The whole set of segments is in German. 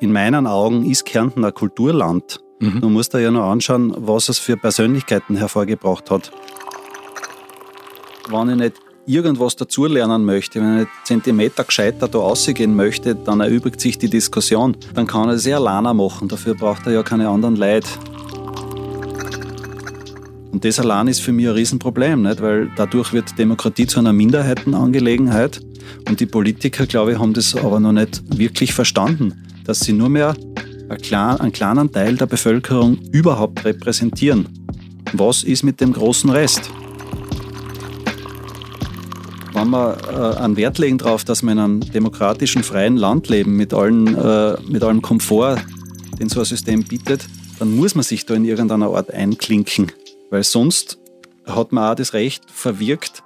in meinen Augen ist Kärnten ein Kulturland. Mhm. Du musst dir ja noch anschauen, was es für Persönlichkeiten hervorgebracht hat. Wenn ich nicht irgendwas dazulernen möchte, wenn ich nicht Zentimeter gescheiter da rausgehen möchte, dann erübrigt sich die Diskussion. Dann kann er sehr alleine machen. Dafür braucht er ja keine anderen Leute. Und das allein ist für mich ein Riesenproblem, nicht? weil dadurch wird Demokratie zu einer Minderheitenangelegenheit. Und die Politiker, glaube ich, haben das aber noch nicht wirklich verstanden, dass sie nur mehr einen kleinen Teil der Bevölkerung überhaupt repräsentieren. Was ist mit dem großen Rest? Wenn wir äh, einen Wert legen darauf, dass wir in einem demokratischen, freien Land leben, mit, allen, äh, mit allem Komfort, den so ein System bietet, dann muss man sich da in irgendeiner Art einklinken. Weil sonst hat man auch das Recht verwirkt,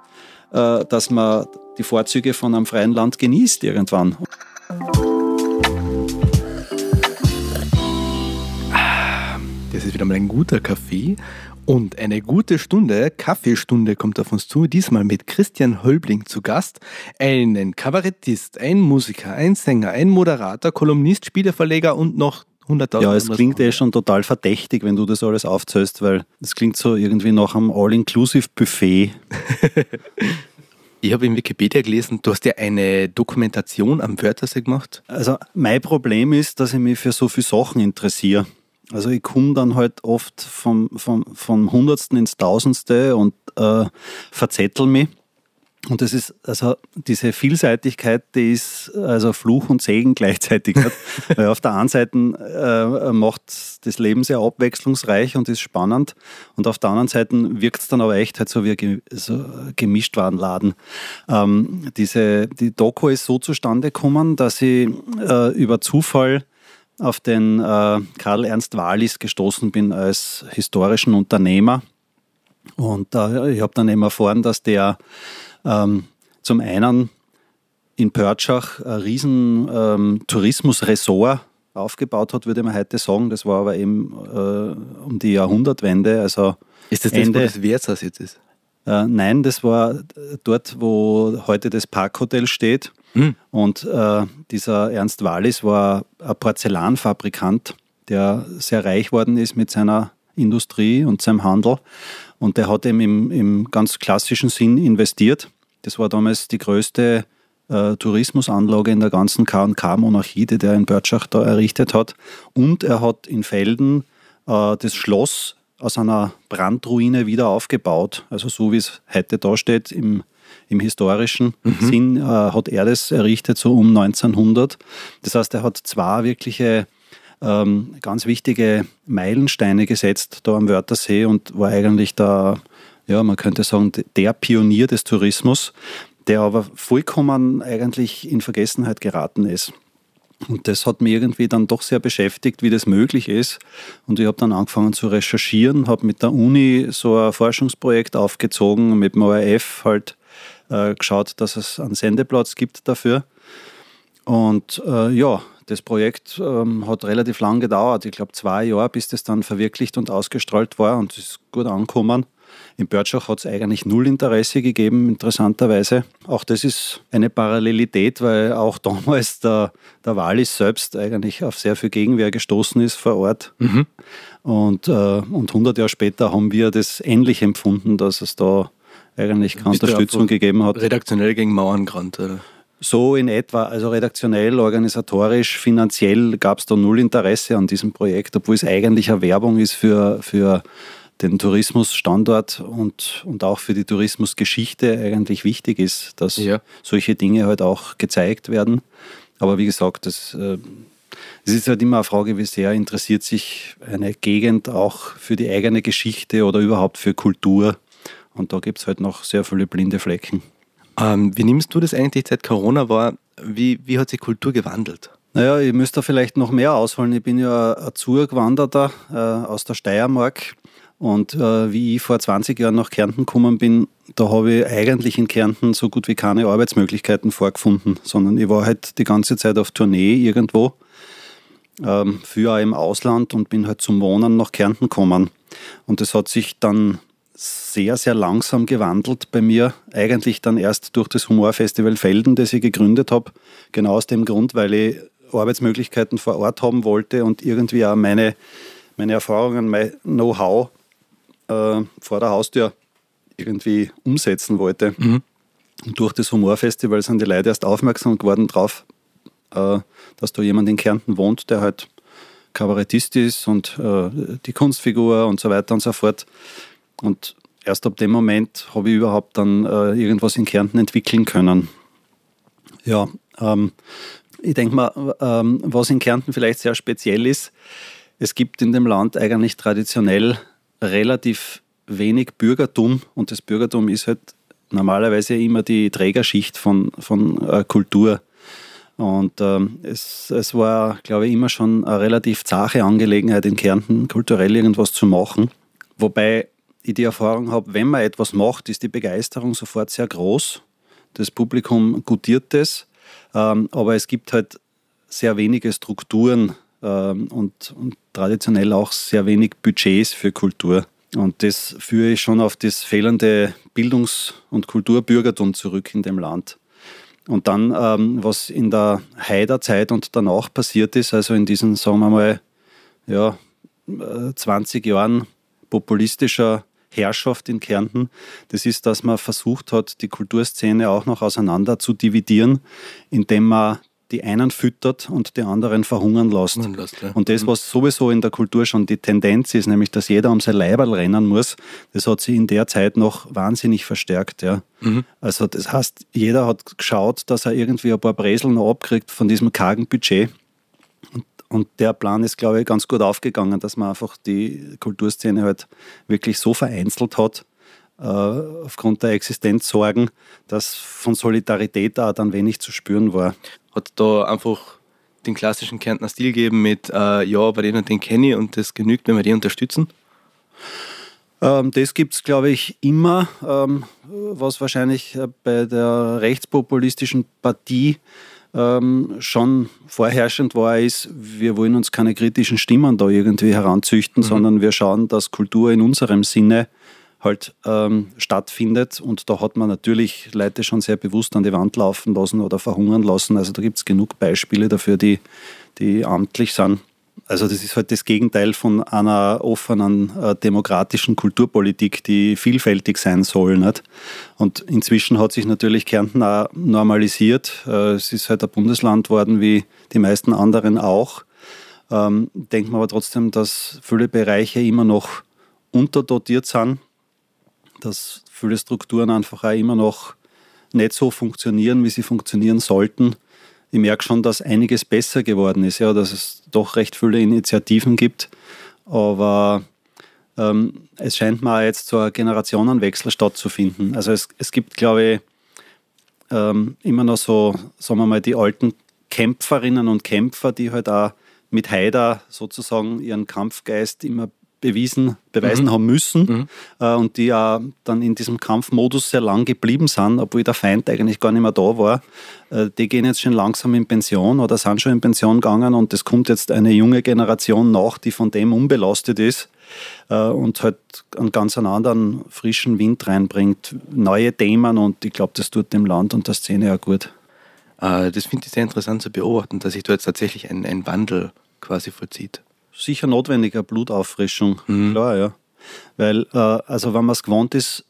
äh, dass man die Vorzüge von einem freien Land genießt irgendwann. Das ist wieder mal ein guter Kaffee und eine gute Stunde, Kaffeestunde kommt auf uns zu, diesmal mit Christian Hölbling zu Gast, einen Kabarettist, ein Musiker, ein Sänger, ein Moderator, Kolumnist, Spieleverleger und noch 100.000. Ja, es klingt eh schon total verdächtig, wenn du das alles aufzählst, weil es klingt so irgendwie nach einem All-Inclusive-Buffet. Ich habe in Wikipedia gelesen, du hast ja eine Dokumentation am Wörthersee gemacht. Also mein Problem ist, dass ich mich für so viele Sachen interessiere. Also ich komme dann halt oft vom, vom, vom Hundertsten ins Tausendste und äh, verzettel mich. Und das ist, also diese Vielseitigkeit, die ist also Fluch und Segen gleichzeitig. Weil auf der einen Seite äh, macht das Leben sehr abwechslungsreich und ist spannend. Und auf der anderen Seite wirkt es dann aber echt halt so wie ein so gemischt Warenladen. Ähm, diese, die Doku ist so zustande gekommen, dass ich äh, über Zufall auf den äh, Karl Ernst Wallis gestoßen bin als historischen Unternehmer. Und äh, ich habe dann eben erfahren, dass der ähm, zum einen in Pörtschach ein riesen ähm, Tourismusressort aufgebaut hat, würde man heute sagen. Das war aber eben äh, um die Jahrhundertwende. Also ist das Ende, das, wo das Wirtshaus jetzt ist? Äh, nein, das war dort, wo heute das Parkhotel steht. Mhm. Und äh, dieser Ernst Wallis war ein Porzellanfabrikant, der sehr reich worden ist mit seiner Industrie und seinem Handel. Und der hat eben im, im ganz klassischen Sinn investiert. Das war damals die größte äh, Tourismusanlage in der ganzen K&K-Monarchie, die der in Börtschach da errichtet hat. Und er hat in Felden äh, das Schloss aus einer Brandruine wieder aufgebaut. Also so wie es heute da steht, im, im historischen mhm. Sinn äh, hat er das errichtet, so um 1900. Das heißt, er hat zwei wirkliche ähm, ganz wichtige Meilensteine gesetzt da am Wörthersee und war eigentlich da, ja, man könnte sagen, der Pionier des Tourismus, der aber vollkommen eigentlich in Vergessenheit geraten ist. Und das hat mich irgendwie dann doch sehr beschäftigt, wie das möglich ist. Und ich habe dann angefangen zu recherchieren, habe mit der Uni so ein Forschungsprojekt aufgezogen, mit dem ORF halt äh, geschaut, dass es einen Sendeplatz gibt dafür. Und äh, ja, das Projekt ähm, hat relativ lang gedauert. Ich glaube zwei Jahre, bis das dann verwirklicht und ausgestrahlt war und ist gut angekommen. In Börtschach hat es eigentlich null Interesse gegeben, interessanterweise. Auch das ist eine Parallelität, weil auch damals der, der Wallis selbst eigentlich auf sehr viel Gegenwehr gestoßen ist vor Ort. Mhm. Und, äh, und 100 Jahre später haben wir das ähnlich empfunden, dass es da eigentlich keine Unterstützung gegeben hat. Redaktionell gegen Mauern gerannt. So in etwa, also redaktionell, organisatorisch, finanziell gab es da null Interesse an diesem Projekt, obwohl es eigentlich eine Werbung ist für, für den Tourismusstandort und, und auch für die Tourismusgeschichte eigentlich wichtig ist, dass ja. solche Dinge halt auch gezeigt werden. Aber wie gesagt, das, äh, es ist halt immer eine Frage, wie sehr interessiert sich eine Gegend auch für die eigene Geschichte oder überhaupt für Kultur. Und da gibt es halt noch sehr viele blinde Flecken. Ähm, wie nimmst du das eigentlich seit Corona war? Wie, wie hat sich Kultur gewandelt? Naja, ich müsste da vielleicht noch mehr ausholen. Ich bin ja ein Zugewanderter äh, aus der Steiermark und äh, wie ich vor 20 Jahren nach Kärnten gekommen bin, da habe ich eigentlich in Kärnten so gut wie keine Arbeitsmöglichkeiten vorgefunden, sondern ich war halt die ganze Zeit auf Tournee irgendwo, ähm, auch im Ausland und bin halt zum Wohnen nach Kärnten gekommen. Und das hat sich dann sehr, sehr langsam gewandelt bei mir. Eigentlich dann erst durch das Humorfestival Felden, das ich gegründet habe. Genau aus dem Grund, weil ich Arbeitsmöglichkeiten vor Ort haben wollte und irgendwie auch meine, meine Erfahrungen, mein Know-how äh, vor der Haustür irgendwie umsetzen wollte. Mhm. Und durch das Humorfestival sind die Leute erst aufmerksam geworden darauf, äh, dass da jemand in Kärnten wohnt, der halt Kabarettist ist und äh, die Kunstfigur und so weiter und so fort. Und erst ab dem Moment habe ich überhaupt dann äh, irgendwas in Kärnten entwickeln können. Ja, ähm, ich denke mal, ähm, was in Kärnten vielleicht sehr speziell ist, es gibt in dem Land eigentlich traditionell relativ wenig Bürgertum und das Bürgertum ist halt normalerweise immer die Trägerschicht von, von äh, Kultur. Und ähm, es, es war, glaube ich, immer schon eine relativ zache Angelegenheit in Kärnten, kulturell irgendwas zu machen. Wobei ich die Erfahrung habe, wenn man etwas macht, ist die Begeisterung sofort sehr groß. Das Publikum gutiert es, ähm, aber es gibt halt sehr wenige Strukturen und, und traditionell auch sehr wenig Budgets für Kultur. Und das führe ich schon auf das fehlende Bildungs- und Kulturbürgertum zurück in dem Land. Und dann, ähm, was in der Haider-Zeit und danach passiert ist, also in diesen, sagen wir mal, ja, 20 äh, Jahren populistischer Herrschaft in Kärnten, das ist, dass man versucht hat, die Kulturszene auch noch auseinander zu dividieren, indem man die einen füttert und die anderen verhungern lässt. lässt ja. Und das, mhm. was sowieso in der Kultur schon die Tendenz ist, nämlich dass jeder um sein Leiberl rennen muss, das hat sich in der Zeit noch wahnsinnig verstärkt. Ja. Mhm. Also das heißt, jeder hat geschaut, dass er irgendwie ein paar Breseln noch abkriegt von diesem kargen Budget. Und, und der Plan ist, glaube ich, ganz gut aufgegangen, dass man einfach die Kulturszene halt wirklich so vereinzelt hat, aufgrund der Existenzsorgen, dass von Solidarität auch dann wenig zu spüren war. Hat da einfach den klassischen Kärntner Stil gegeben mit, äh, ja, aber den und den kenne ich und das genügt, wenn wir die unterstützen? Ähm, das gibt es, glaube ich, immer, ähm, was wahrscheinlich äh, bei der rechtspopulistischen Partie ähm, schon vorherrschend war, ist, wir wollen uns keine kritischen Stimmen da irgendwie heranzüchten, mhm. sondern wir schauen, dass Kultur in unserem Sinne halt ähm, stattfindet. Und da hat man natürlich Leute schon sehr bewusst an die Wand laufen lassen oder verhungern lassen. Also da gibt es genug Beispiele dafür, die, die amtlich sind. Also das ist halt das Gegenteil von einer offenen äh, demokratischen Kulturpolitik, die vielfältig sein soll. Nicht? Und inzwischen hat sich natürlich Kärnten auch normalisiert. Äh, es ist halt ein Bundesland worden, wie die meisten anderen auch. Ähm, denkt man aber trotzdem, dass viele Bereiche immer noch unterdotiert sind dass viele Strukturen einfach auch immer noch nicht so funktionieren, wie sie funktionieren sollten. Ich merke schon, dass einiges besser geworden ist, ja, dass es doch recht viele Initiativen gibt. Aber ähm, es scheint mal jetzt so ein Generationenwechsel stattzufinden. Also es, es gibt, glaube ich, ähm, immer noch so, sagen wir mal, die alten Kämpferinnen und Kämpfer, die halt auch mit Haider sozusagen ihren Kampfgeist immer bewiesen, beweisen mhm. haben müssen mhm. äh, und die ja dann in diesem Kampfmodus sehr lang geblieben sind, obwohl der Feind eigentlich gar nicht mehr da war. Äh, die gehen jetzt schon langsam in Pension oder sind schon in Pension gegangen und es kommt jetzt eine junge Generation nach, die von dem unbelastet ist äh, und halt einen ganz anderen frischen Wind reinbringt, neue Themen und ich glaube, das tut dem Land und der Szene ja gut. Äh, das finde ich sehr interessant zu beobachten, dass sich da jetzt tatsächlich ein, ein Wandel quasi vollzieht sicher notwendig, eine Blutauffrischung. Mhm. Klar, ja. Weil, äh, also wenn man es gewohnt ist,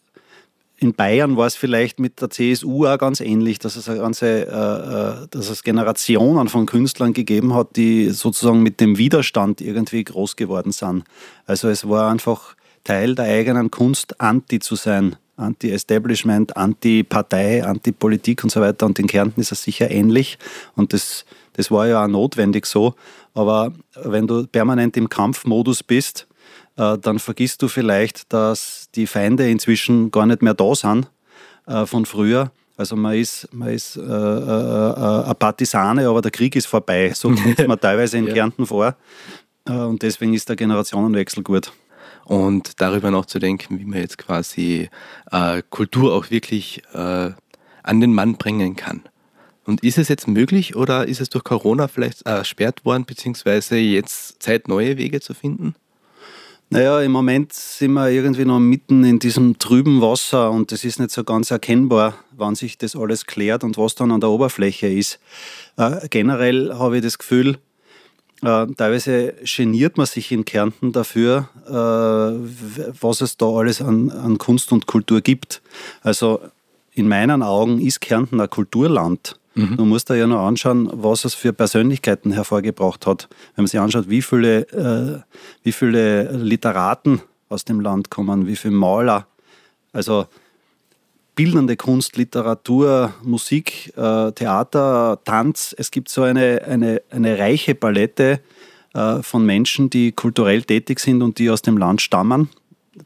in Bayern war es vielleicht mit der CSU auch ganz ähnlich, dass es eine ganze, äh, äh, dass es Generationen von Künstlern gegeben hat, die sozusagen mit dem Widerstand irgendwie groß geworden sind. Also es war einfach Teil der eigenen Kunst, anti zu sein. Anti-Establishment, Anti-Partei, Anti-Politik und so weiter. Und in Kärnten ist es sicher ähnlich. Und das, das war ja auch notwendig so. Aber wenn du permanent im Kampfmodus bist, äh, dann vergisst du vielleicht, dass die Feinde inzwischen gar nicht mehr da sind äh, von früher. Also man ist, man ist äh, äh, äh ein Partisane, aber der Krieg ist vorbei. So kommt man teilweise in ja. Kärnten vor. Und deswegen ist der Generationenwechsel gut. Und darüber nachzudenken, wie man jetzt quasi Kultur auch wirklich an den Mann bringen kann. Und ist es jetzt möglich oder ist es durch Corona vielleicht ersperrt worden, beziehungsweise jetzt Zeit, neue Wege zu finden? Naja, im Moment sind wir irgendwie noch mitten in diesem trüben Wasser und es ist nicht so ganz erkennbar, wann sich das alles klärt und was dann an der Oberfläche ist. Äh, generell habe ich das Gefühl, äh, teilweise geniert man sich in Kärnten dafür, äh, was es da alles an, an Kunst und Kultur gibt. Also in meinen Augen ist Kärnten ein Kulturland. Mhm. Man muss da ja noch anschauen, was es für Persönlichkeiten hervorgebracht hat. Wenn man sich anschaut, wie viele, äh, wie viele Literaten aus dem Land kommen, wie viele Maler. Also bildende Kunst, Literatur, Musik, äh, Theater, Tanz. Es gibt so eine, eine, eine reiche Palette äh, von Menschen, die kulturell tätig sind und die aus dem Land stammen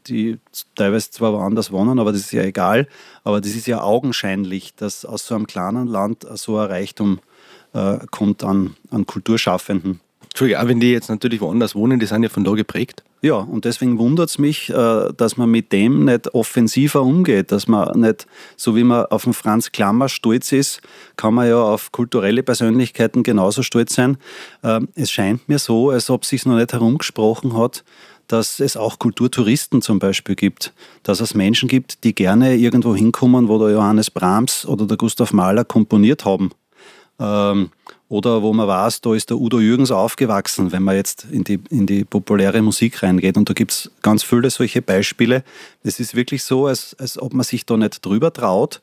die teilweise zwar woanders wohnen, aber das ist ja egal. Aber das ist ja augenscheinlich, dass aus so einem kleinen Land so ein Reichtum äh, kommt an, an Kulturschaffenden. Entschuldigung, auch wenn die jetzt natürlich woanders wohnen, die sind ja von da geprägt. Ja, und deswegen wundert es mich, äh, dass man mit dem nicht offensiver umgeht, dass man nicht, so wie man auf den Franz Klammer stolz ist, kann man ja auf kulturelle Persönlichkeiten genauso stolz sein. Ähm, es scheint mir so, als ob es sich noch nicht herumgesprochen hat, dass es auch Kulturtouristen zum Beispiel gibt, dass es Menschen gibt, die gerne irgendwo hinkommen, wo der Johannes Brahms oder der Gustav Mahler komponiert haben. Ähm, oder wo man weiß, da ist der Udo Jürgens aufgewachsen, wenn man jetzt in die, in die populäre Musik reingeht. Und da gibt es ganz viele solche Beispiele. Es ist wirklich so, als, als ob man sich da nicht drüber traut.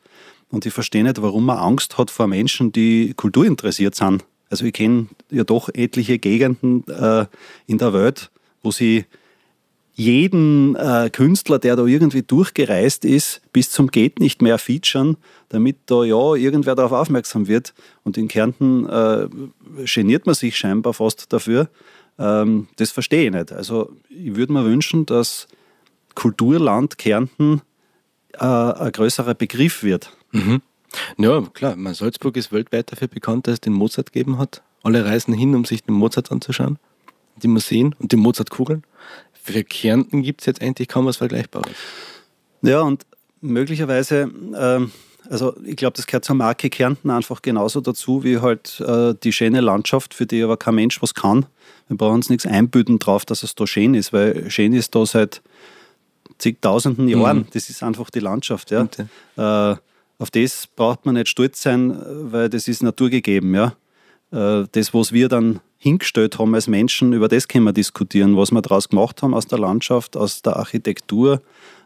Und ich verstehe nicht, warum man Angst hat vor Menschen, die kulturinteressiert sind. Also ich kenne ja doch etliche Gegenden äh, in der Welt, wo sie jeden äh, Künstler, der da irgendwie durchgereist ist, bis zum Geht nicht mehr featuren, damit da ja irgendwer darauf aufmerksam wird. Und in Kärnten äh, geniert man sich scheinbar fast dafür. Ähm, das verstehe ich nicht. Also ich würde mir wünschen, dass Kulturland Kärnten äh, ein größerer Begriff wird. Mhm. Ja, klar. Man, Salzburg ist weltweit dafür bekannt, dass es den Mozart gegeben hat. Alle reisen hin, um sich den Mozart anzuschauen, die Museen und die Mozartkugeln für Kärnten gibt es jetzt eigentlich kaum was Vergleichbares. Ja, und möglicherweise, ähm, also ich glaube, das gehört zur Marke Kärnten einfach genauso dazu, wie halt äh, die schöne Landschaft, für die aber kein Mensch was kann. Wir brauchen uns nichts einbüten drauf, dass es da schön ist, weil schön ist da seit zigtausenden Jahren. Mhm. Das ist einfach die Landschaft. Ja. Äh, auf das braucht man nicht stolz sein, weil das ist naturgegeben. Ja. Äh, das, was wir dann hingestellt haben als Menschen, über das können wir diskutieren, was wir daraus gemacht haben aus der Landschaft, aus der Architektur,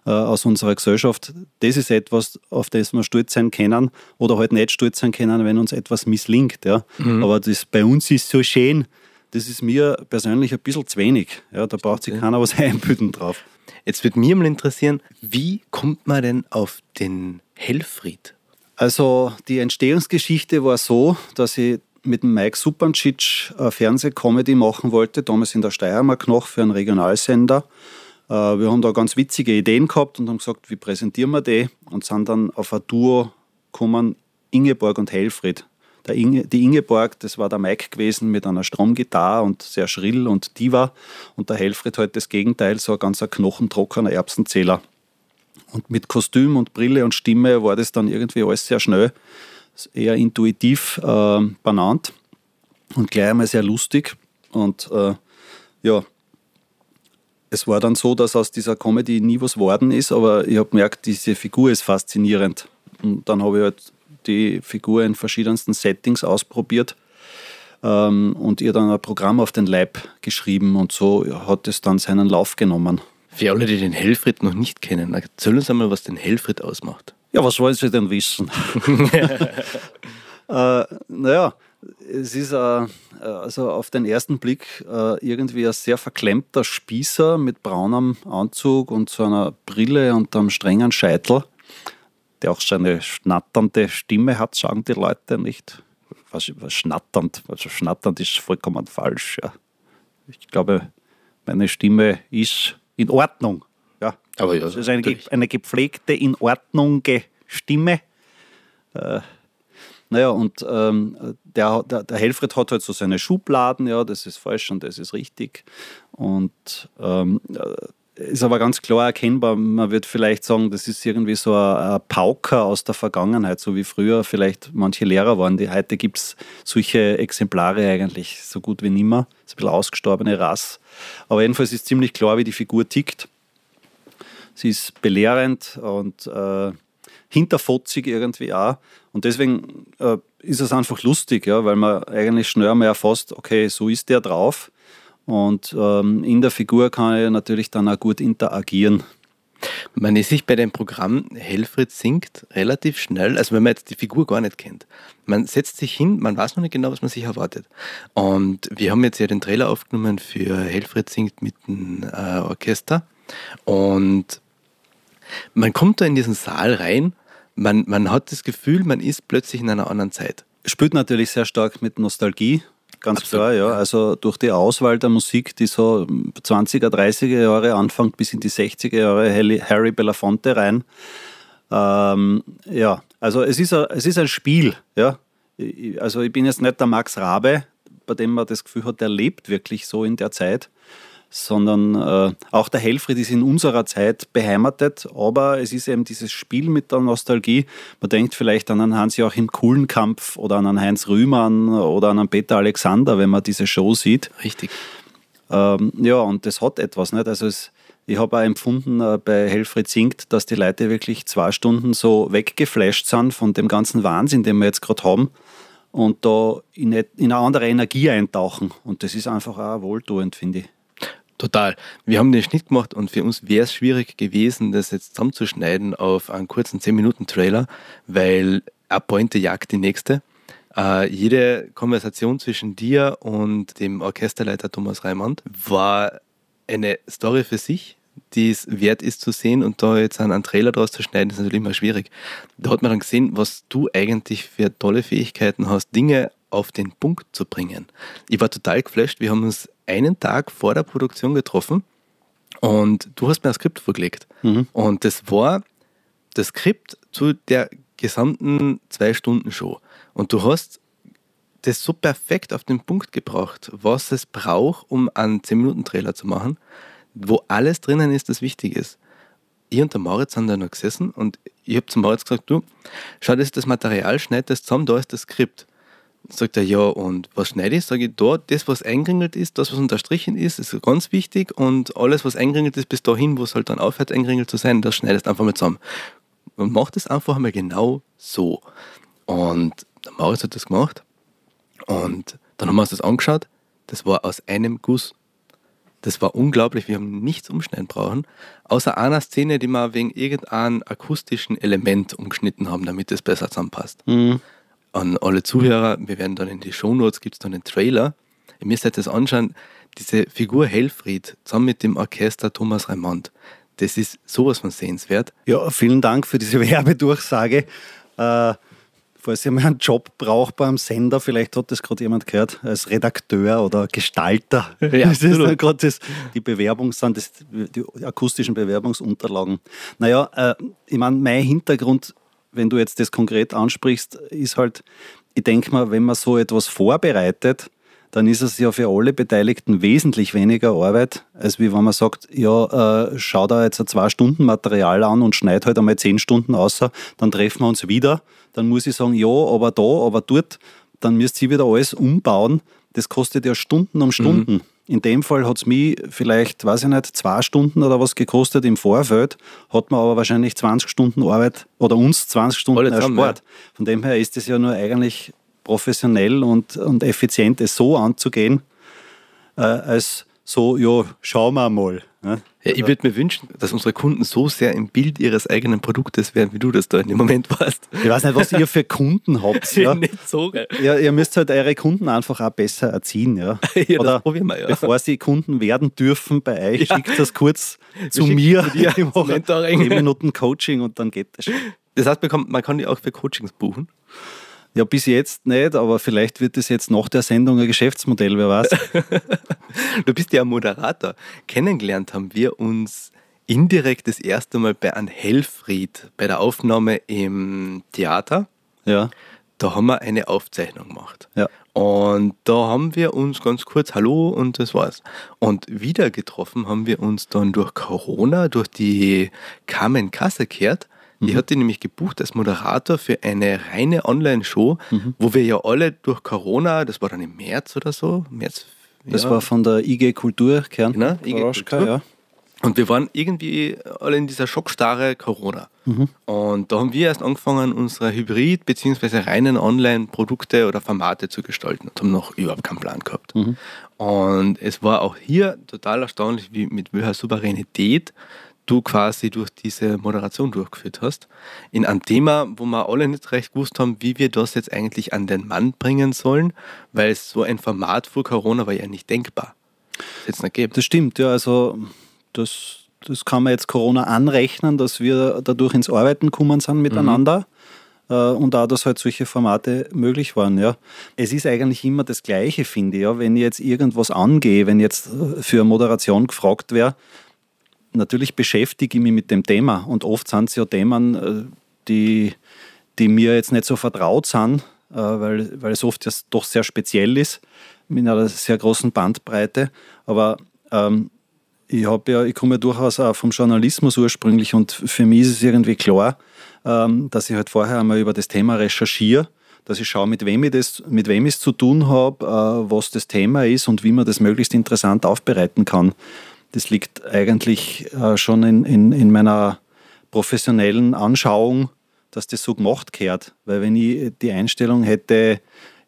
äh, aus unserer Gesellschaft. Das ist etwas, auf das wir stolz sein können oder halt nicht stolz sein können, wenn uns etwas misslingt. Ja. Mhm. Aber das bei uns ist so schön, das ist mir persönlich ein bisschen zu wenig. Ja, da braucht sich keiner was einbilden drauf. Jetzt würde mich mal interessieren, wie kommt man denn auf den Helfried? Also die Entstehungsgeschichte war so, dass ich mit Mike Supancic eine Fernsehcomedy machen wollte, damals in der Steiermark noch für einen Regionalsender. Äh, wir haben da ganz witzige Ideen gehabt und haben gesagt, wie präsentieren wir die? Und sind dann auf ein Duo gekommen, Ingeborg und Helfried. Inge, die Ingeborg, das war der Mike gewesen mit einer Stromgitarre und sehr schrill und diva. Und der Helfried halt das Gegenteil, so ein ganz knochentrockener Erbsenzähler. Und mit Kostüm und Brille und Stimme war das dann irgendwie alles sehr schnell eher intuitiv äh, benannt und gleich einmal sehr lustig. Und äh, ja, es war dann so, dass aus dieser Comedy nie was geworden ist, aber ich habe gemerkt, diese Figur ist faszinierend. Und dann habe ich halt die Figur in verschiedensten Settings ausprobiert ähm, und ihr dann ein Programm auf den Leib geschrieben und so hat es dann seinen Lauf genommen. Für alle, die den Helfried noch nicht kennen, erzähl uns einmal, was den Helfried ausmacht. Ja, was wollen Sie denn wissen? äh, naja, es ist äh, also auf den ersten Blick äh, irgendwie ein sehr verklemmter Spießer mit braunem Anzug und so einer Brille und einem strengen Scheitel, der auch seine schnatternde Stimme hat, sagen die Leute nicht. Was, was schnatternd, also schnatternd ist vollkommen falsch. Ja. Ich glaube, meine Stimme ist in Ordnung. Aber ja, das ist eine, eine gepflegte, in Ordnung Stimme. Äh, naja, und ähm, der, der, der, Helfried hat halt so seine Schubladen, ja, das ist falsch und das ist richtig. Und ähm, ist aber ganz klar erkennbar. Man wird vielleicht sagen, das ist irgendwie so ein, ein Pauker aus der Vergangenheit, so wie früher vielleicht manche Lehrer waren. Die, heute gibt es solche Exemplare eigentlich so gut wie nimmer. Das ist ein bisschen ausgestorbene Rasse. Aber jedenfalls ist ziemlich klar, wie die Figur tickt. Sie ist belehrend und äh, hinterfotzig irgendwie auch. Und deswegen äh, ist es einfach lustig, ja, weil man eigentlich schnell mal erfasst, okay, so ist der drauf. Und ähm, in der Figur kann er natürlich dann auch gut interagieren. Man ist sich bei dem Programm Helfried singt relativ schnell, also wenn man jetzt die Figur gar nicht kennt. Man setzt sich hin, man weiß noch nicht genau, was man sich erwartet. Und wir haben jetzt ja den Trailer aufgenommen für Helfried singt mit dem äh, Orchester. Und man kommt da in diesen Saal rein, man, man hat das Gefühl, man ist plötzlich in einer anderen Zeit. Spielt natürlich sehr stark mit Nostalgie ganz Absolut, klar, ja. ja. Also durch die Auswahl der Musik, die so 20er, 30er Jahre anfängt bis in die 60er Jahre, Harry Belafonte rein. Ähm, ja, also es ist, ein, es ist ein Spiel, ja. Also ich bin jetzt nicht der Max Rabe, bei dem man das Gefühl hat, der lebt wirklich so in der Zeit sondern äh, auch der Helfried ist in unserer Zeit beheimatet, aber es ist eben dieses Spiel mit der Nostalgie. Man denkt vielleicht an einen Hans-Joachim Kuhlenkampf oder an einen Heinz Rühmann oder an einen Peter Alexander, wenn man diese Show sieht. Richtig. Ähm, ja, und das hat etwas. Nicht? Also es, ich habe auch empfunden äh, bei Helfried singt, dass die Leute wirklich zwei Stunden so weggeflasht sind von dem ganzen Wahnsinn, den wir jetzt gerade haben und da in eine, in eine andere Energie eintauchen. Und das ist einfach auch wohltuend, finde ich. Total. Wir haben den Schnitt gemacht und für uns wäre es schwierig gewesen, das jetzt zusammenzuschneiden auf einen kurzen 10-Minuten-Trailer, weil eine Pointe jagt die nächste. Uh, jede Konversation zwischen dir und dem Orchesterleiter Thomas Reimann war eine Story für sich, die es wert ist zu sehen und da jetzt einen, einen Trailer draus zu schneiden, ist natürlich immer schwierig. Da hat man dann gesehen, was du eigentlich für tolle Fähigkeiten hast, Dinge auf den Punkt zu bringen. Ich war total geflasht. Wir haben uns einen Tag vor der Produktion getroffen und du hast mir ein Skript vorgelegt. Mhm. Und das war das Skript zu der gesamten Zwei-Stunden-Show. Und du hast das so perfekt auf den Punkt gebracht, was es braucht, um einen 10-Minuten-Trailer zu machen, wo alles drinnen ist, das wichtig ist. Ich und der Moritz haben da noch gesessen und ich habe zum Moritz gesagt, du, schau, das ist das Material, schneid das zusammen, da ist das Skript. Sagt er, ja, und was schneide ich? Sage ich, da, das, was eingeringelt ist, das, was unterstrichen ist, ist ganz wichtig und alles, was eingeringelt ist, bis dahin, wo es halt dann aufhört, eingeringelt zu sein, das schneidest einfach mal zusammen. Und macht es einfach mal genau so. Und der Maurice hat das gemacht und dann haben wir uns das angeschaut. Das war aus einem Guss. Das war unglaublich. Wir haben nichts umschneiden brauchen, außer einer Szene, die wir wegen irgendeinem akustischen Element umgeschnitten haben, damit es besser zusammenpasst. Mhm an alle Zuhörer, wir werden dann in die Shownotes, gibt es dann einen Trailer. Ihr müsst euch das anschauen, diese Figur Helfried zusammen mit dem Orchester Thomas Raimond, das ist sowas von sehenswert. Ja, vielen Dank für diese Werbedurchsage. Äh, falls ihr mal einen Job braucht beim Sender, vielleicht hat das gerade jemand gehört, als Redakteur oder Gestalter. Ja, das ist dann gerade die Bewerbung, sind das die akustischen Bewerbungsunterlagen. Naja, äh, ich meine, mein Hintergrund wenn du jetzt das konkret ansprichst, ist halt, ich denke mal, wenn man so etwas vorbereitet, dann ist es ja für alle Beteiligten wesentlich weniger Arbeit, als wie wenn man sagt, ja, äh, schau da jetzt ein zwei Stunden Material an und schneid halt einmal zehn Stunden außer, dann treffen wir uns wieder. Dann muss ich sagen, ja, aber da, aber dort, dann müsst ihr wieder alles umbauen. Das kostet ja Stunden um Stunden. Mhm. In dem Fall hat es mich vielleicht, weiß ich nicht, zwei Stunden oder was gekostet im Vorfeld, hat man aber wahrscheinlich 20 Stunden Arbeit oder uns 20 Stunden Alle erspart. ja. Von dem her ist es ja nur eigentlich professionell und, und effizient, es so anzugehen, äh, als so, ja, schauen wir mal. Ne? Ja, ich würde mir wünschen, dass unsere Kunden so sehr im Bild ihres eigenen Produktes wären, wie du das da in dem Moment warst. Ich weiß nicht, was ihr für Kunden habt. ja. Nicht so geil. Ja, ihr müsst halt eure Kunden einfach auch besser erziehen. Ja. ja Oder probieren wir, ja. bevor sie Kunden werden dürfen bei euch, ja. schickt das kurz zu mir. Dir ich mache 10 Minuten Coaching und dann geht das schon. Das heißt, man kann die auch für Coachings buchen? Ja, bis jetzt nicht, aber vielleicht wird es jetzt nach der Sendung ein Geschäftsmodell, wer weiß. du bist ja Moderator. Kennengelernt haben wir uns indirekt das erste Mal bei einem Helfried, bei der Aufnahme im Theater. Ja. da haben wir eine Aufzeichnung gemacht. Ja. Und da haben wir uns ganz kurz Hallo und das war's. Und wieder getroffen haben wir uns dann durch Corona, durch die Carmen Kassekehrt. Die mhm. hatte nämlich gebucht als Moderator für eine reine Online-Show, mhm. wo wir ja alle durch Corona, das war dann im März oder so, März. Das ja. war von der IG Kultur, Kärnten. Genau, IG Kultur. Ja. Und wir waren irgendwie alle in dieser Schockstarre Corona. Mhm. Und da haben wir erst angefangen, unsere Hybrid- bzw. reinen Online-Produkte oder Formate zu gestalten und haben noch überhaupt keinen Plan gehabt. Mhm. Und es war auch hier total erstaunlich, wie mit welcher Souveränität du quasi durch diese Moderation durchgeführt hast. In einem Thema, wo wir alle nicht recht gewusst haben, wie wir das jetzt eigentlich an den Mann bringen sollen, weil so ein Format vor Corona war ja nicht denkbar. Das, jetzt nicht das stimmt, ja. Also das, das kann man jetzt Corona anrechnen, dass wir dadurch ins Arbeiten kommen sind miteinander. Mhm. Und auch, dass halt solche Formate möglich waren. Ja. Es ist eigentlich immer das Gleiche, finde ich. Ja. Wenn ich jetzt irgendwas angehe, wenn jetzt äh, für Moderation gefragt wäre, natürlich beschäftige ich mich mit dem Thema. Und oft sind es ja Themen, äh, die, die mir jetzt nicht so vertraut sind, äh, weil, weil es oft ja doch sehr speziell ist, mit einer sehr großen Bandbreite. Aber ähm, ich ja, ich komme ja durchaus auch vom Journalismus ursprünglich und für mich ist es irgendwie klar, ähm, dass ich halt vorher einmal über das Thema recherchiere, dass ich schaue, mit wem ich, das, mit wem ich es zu tun habe, äh, was das Thema ist und wie man das möglichst interessant aufbereiten kann. Das liegt eigentlich äh, schon in, in, in meiner professionellen Anschauung, dass das so gemacht gehört. Weil wenn ich die Einstellung hätte,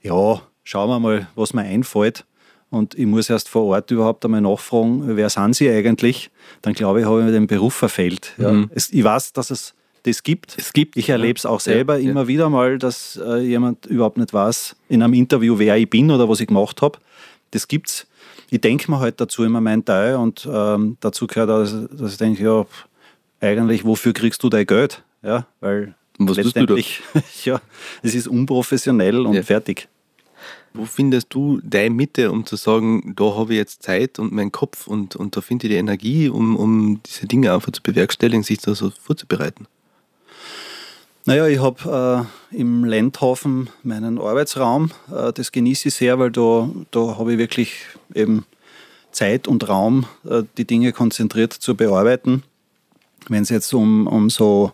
ja, schauen wir mal, was mir einfällt, und ich muss erst vor Ort überhaupt einmal nachfragen, wer sind Sie eigentlich? Dann glaube ich, habe ich mir den Beruf verfehlt. Ja. Mhm. Es, ich weiß, dass es das gibt. Es gibt. Ich erlebe es auch selber ja, immer ja. wieder mal, dass äh, jemand überhaupt nicht weiß in einem Interview, wer ich bin oder was ich gemacht habe. Das gibt's. Ich denke mir halt dazu immer meinen Teil und ähm, dazu gehört auch, dass, dass ich denke, ja, eigentlich, wofür kriegst du dein Geld? Ja, weil was letztendlich, ja, es ist unprofessionell und fertig. Wo findest du deine Mitte, um zu sagen, da habe ich jetzt Zeit und meinen Kopf und, und da finde ich die Energie, um, um diese Dinge einfach zu bewerkstelligen, sich da so vorzubereiten? Naja, ich habe äh, im Lendhafen meinen Arbeitsraum. Äh, das genieße ich sehr, weil da, da habe ich wirklich eben Zeit und Raum, äh, die Dinge konzentriert zu bearbeiten. Wenn es jetzt um, um so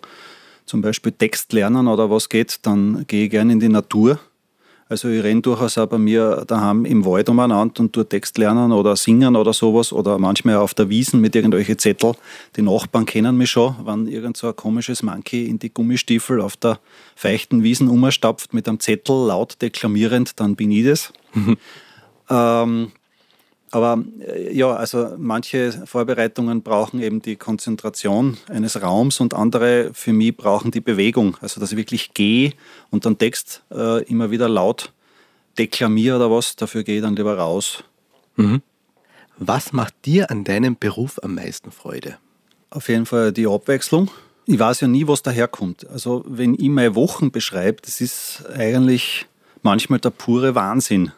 zum Beispiel Textlernen oder was geht, dann gehe ich gerne in die Natur also ich renne durchaus auch bei mir daheim im Wald umeinander und tue Text lernen oder singen oder sowas oder manchmal auf der Wiesen mit irgendwelchen Zettel. Die Nachbarn kennen mich schon, wenn irgend so ein komisches Monkey in die Gummistiefel auf der feuchten Wiesen umstapft mit einem Zettel laut deklamierend, dann bin ich das. ähm, aber äh, ja, also manche Vorbereitungen brauchen eben die Konzentration eines Raums und andere für mich brauchen die Bewegung. Also dass ich wirklich gehe und dann Text äh, immer wieder laut deklamiere oder was, dafür gehe ich dann lieber raus. Mhm. Was macht dir an deinem Beruf am meisten Freude? Auf jeden Fall die Abwechslung. Ich weiß ja nie, was daherkommt. Also wenn ich meine Wochen beschreibe, das ist eigentlich manchmal der pure Wahnsinn.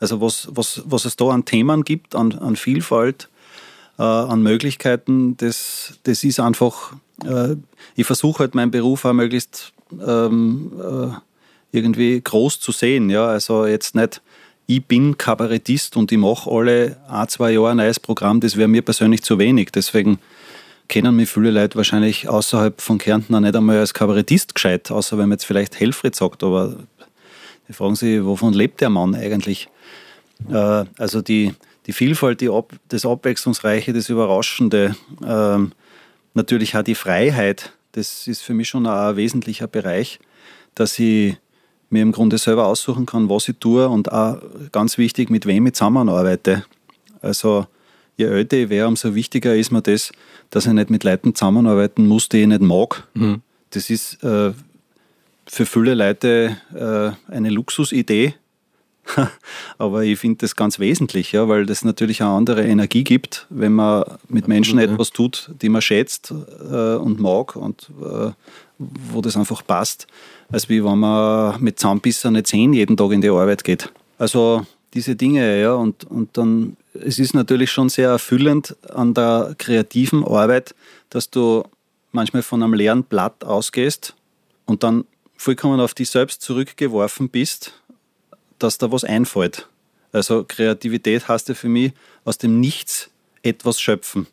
Also was, was, was es da an Themen gibt, an, an Vielfalt, äh, an Möglichkeiten, das, das ist einfach, äh, ich versuche halt meinen Beruf auch möglichst ähm, äh, irgendwie groß zu sehen. Ja? Also jetzt nicht, ich bin Kabarettist und ich mache alle ein, zwei Jahre ein neues Programm, das wäre mir persönlich zu wenig. Deswegen kennen mich viele Leute wahrscheinlich außerhalb von Kärnten auch nicht einmal als Kabarettist gescheit, außer wenn man jetzt vielleicht Helfried sagt, aber fragen sich, wovon lebt der Mann eigentlich? Äh, also die, die Vielfalt, die Ab, das Abwechslungsreiche, das Überraschende, ähm, natürlich auch die Freiheit, das ist für mich schon ein wesentlicher Bereich, dass ich mir im Grunde selber aussuchen kann, was ich tue und auch ganz wichtig, mit wem ich zusammenarbeite. Also je älter ich wäre, umso wichtiger ist mir das, dass ich nicht mit Leuten zusammenarbeiten muss, die ich nicht mag. Mhm. Das ist äh, für viele Leute äh, eine Luxusidee, Aber ich finde das ganz wesentlich, ja, weil das natürlich eine andere Energie gibt, wenn man mit Menschen etwas tut, die man schätzt äh, und mag und äh, wo das einfach passt, als wie wenn man mit Zahnbisserne Zehen jeden Tag in die Arbeit geht. Also diese Dinge, ja, und, und dann, es ist natürlich schon sehr erfüllend an der kreativen Arbeit, dass du manchmal von einem leeren Blatt ausgehst und dann vollkommen auf dich selbst zurückgeworfen bist, dass da was einfällt. Also Kreativität heißt ja für mich aus dem Nichts etwas schöpfen.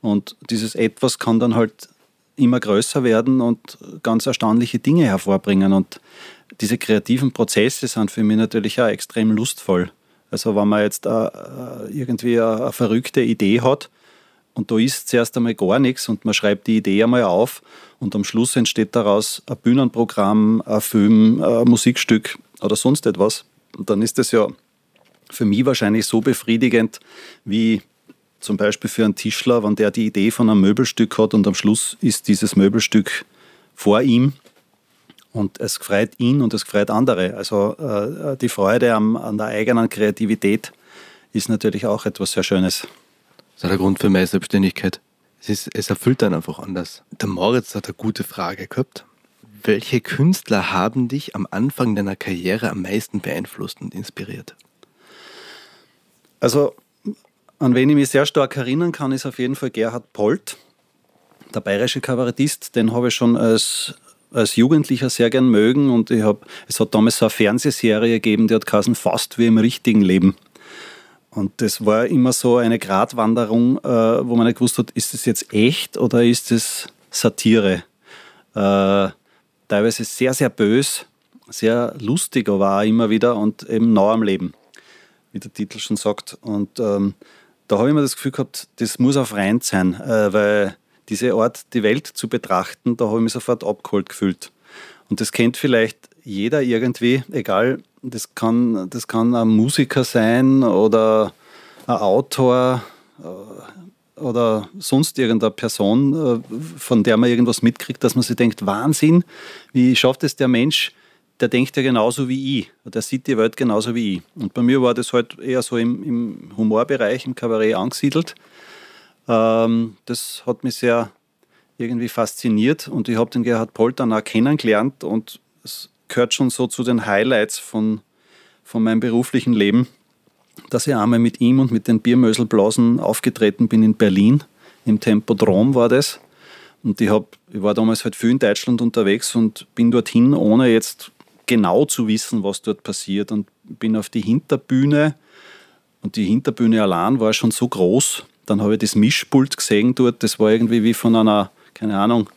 Und dieses etwas kann dann halt immer größer werden und ganz erstaunliche Dinge hervorbringen. Und diese kreativen Prozesse sind für mich natürlich auch extrem lustvoll. Also wenn man jetzt äh, irgendwie eine, verrückte Idee hat und da ist zuerst einmal gar nichts und man schreibt die Idee einmal auf und am Schluss entsteht daraus ein Bühnenprogramm, ein Film, ein Musikstück oder sonst etwas, und dann ist das ja für mich wahrscheinlich so befriedigend wie zum Beispiel für einen Tischler, wenn der die Idee von einem Möbelstück hat und am Schluss ist dieses Möbelstück vor ihm und es freut ihn und es freut andere. Also äh, die Freude am, an der eigenen Kreativität ist natürlich auch etwas sehr Schönes. Das ist der Grund für meine Selbstständigkeit. Es, ist, es erfüllt dann einfach anders. Der Moritz hat eine gute Frage gehabt. Welche Künstler haben dich am Anfang deiner Karriere am meisten beeinflusst und inspiriert? Also an wen ich mich sehr stark erinnern kann, ist auf jeden Fall Gerhard Polt, der bayerische Kabarettist. Den habe ich schon als, als Jugendlicher sehr gern mögen und ich hab, es hat damals so eine Fernsehserie gegeben, die hat geheißen Fast wie im richtigen Leben. Und das war immer so eine Gratwanderung, äh, wo man nicht gewusst hat, ist das jetzt echt oder ist das Satire? Äh, teilweise sehr, sehr bös, sehr lustig aber auch immer wieder und eben nah am Leben, wie der Titel schon sagt. Und ähm, da habe ich mir das Gefühl gehabt, das muss auf rein sein, äh, weil diese Art, die Welt zu betrachten, da habe ich mich sofort abgeholt gefühlt. Und das kennt vielleicht jeder irgendwie, egal, das kann, das kann ein Musiker sein oder ein Autor äh, oder sonst irgendeine Person, äh, von der man irgendwas mitkriegt, dass man sich denkt, Wahnsinn, wie schafft es der Mensch, der denkt ja genauso wie ich. Der sieht die Welt genauso wie ich. Und bei mir war das halt eher so im, im Humorbereich, im Kabarett angesiedelt. Ähm, das hat mich sehr irgendwie fasziniert und ich habe den Gerhard Polt auch kennengelernt und es gehört schon so zu den Highlights von, von meinem beruflichen Leben, dass ich einmal mit ihm und mit den Biermöselblasen aufgetreten bin in Berlin. Im Tempodrom war das. Und ich, hab, ich war damals halt viel in Deutschland unterwegs und bin dorthin, ohne jetzt genau zu wissen, was dort passiert. Und bin auf die Hinterbühne und die Hinterbühne allein war schon so groß. Dann habe ich das Mischpult gesehen dort. Das war irgendwie wie von einer, keine Ahnung,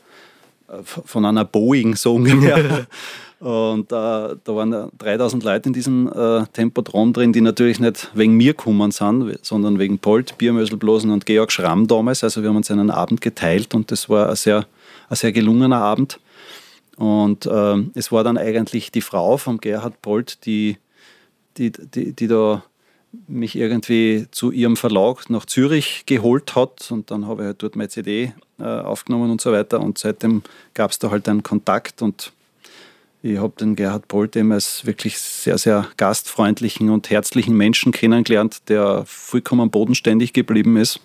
von einer Boeing so ungefähr. Und äh, da waren 3000 Leute in diesem äh, Tempodrom drin, die natürlich nicht wegen mir gekommen sind, sondern wegen Polt, Biermöselblosen und Georg Schramm damals. Also wir haben uns einen Abend geteilt und das war ein sehr, ein sehr gelungener Abend. Und äh, es war dann eigentlich die Frau von Gerhard Polt, die, die, die, die da mich irgendwie zu ihrem Verlag nach Zürich geholt hat und dann habe ich halt dort meine CD äh, aufgenommen und so weiter und seitdem gab es da halt einen Kontakt und ich habe den Gerhard Polt eben als wirklich sehr, sehr gastfreundlichen und herzlichen Menschen kennengelernt, der vollkommen bodenständig geblieben ist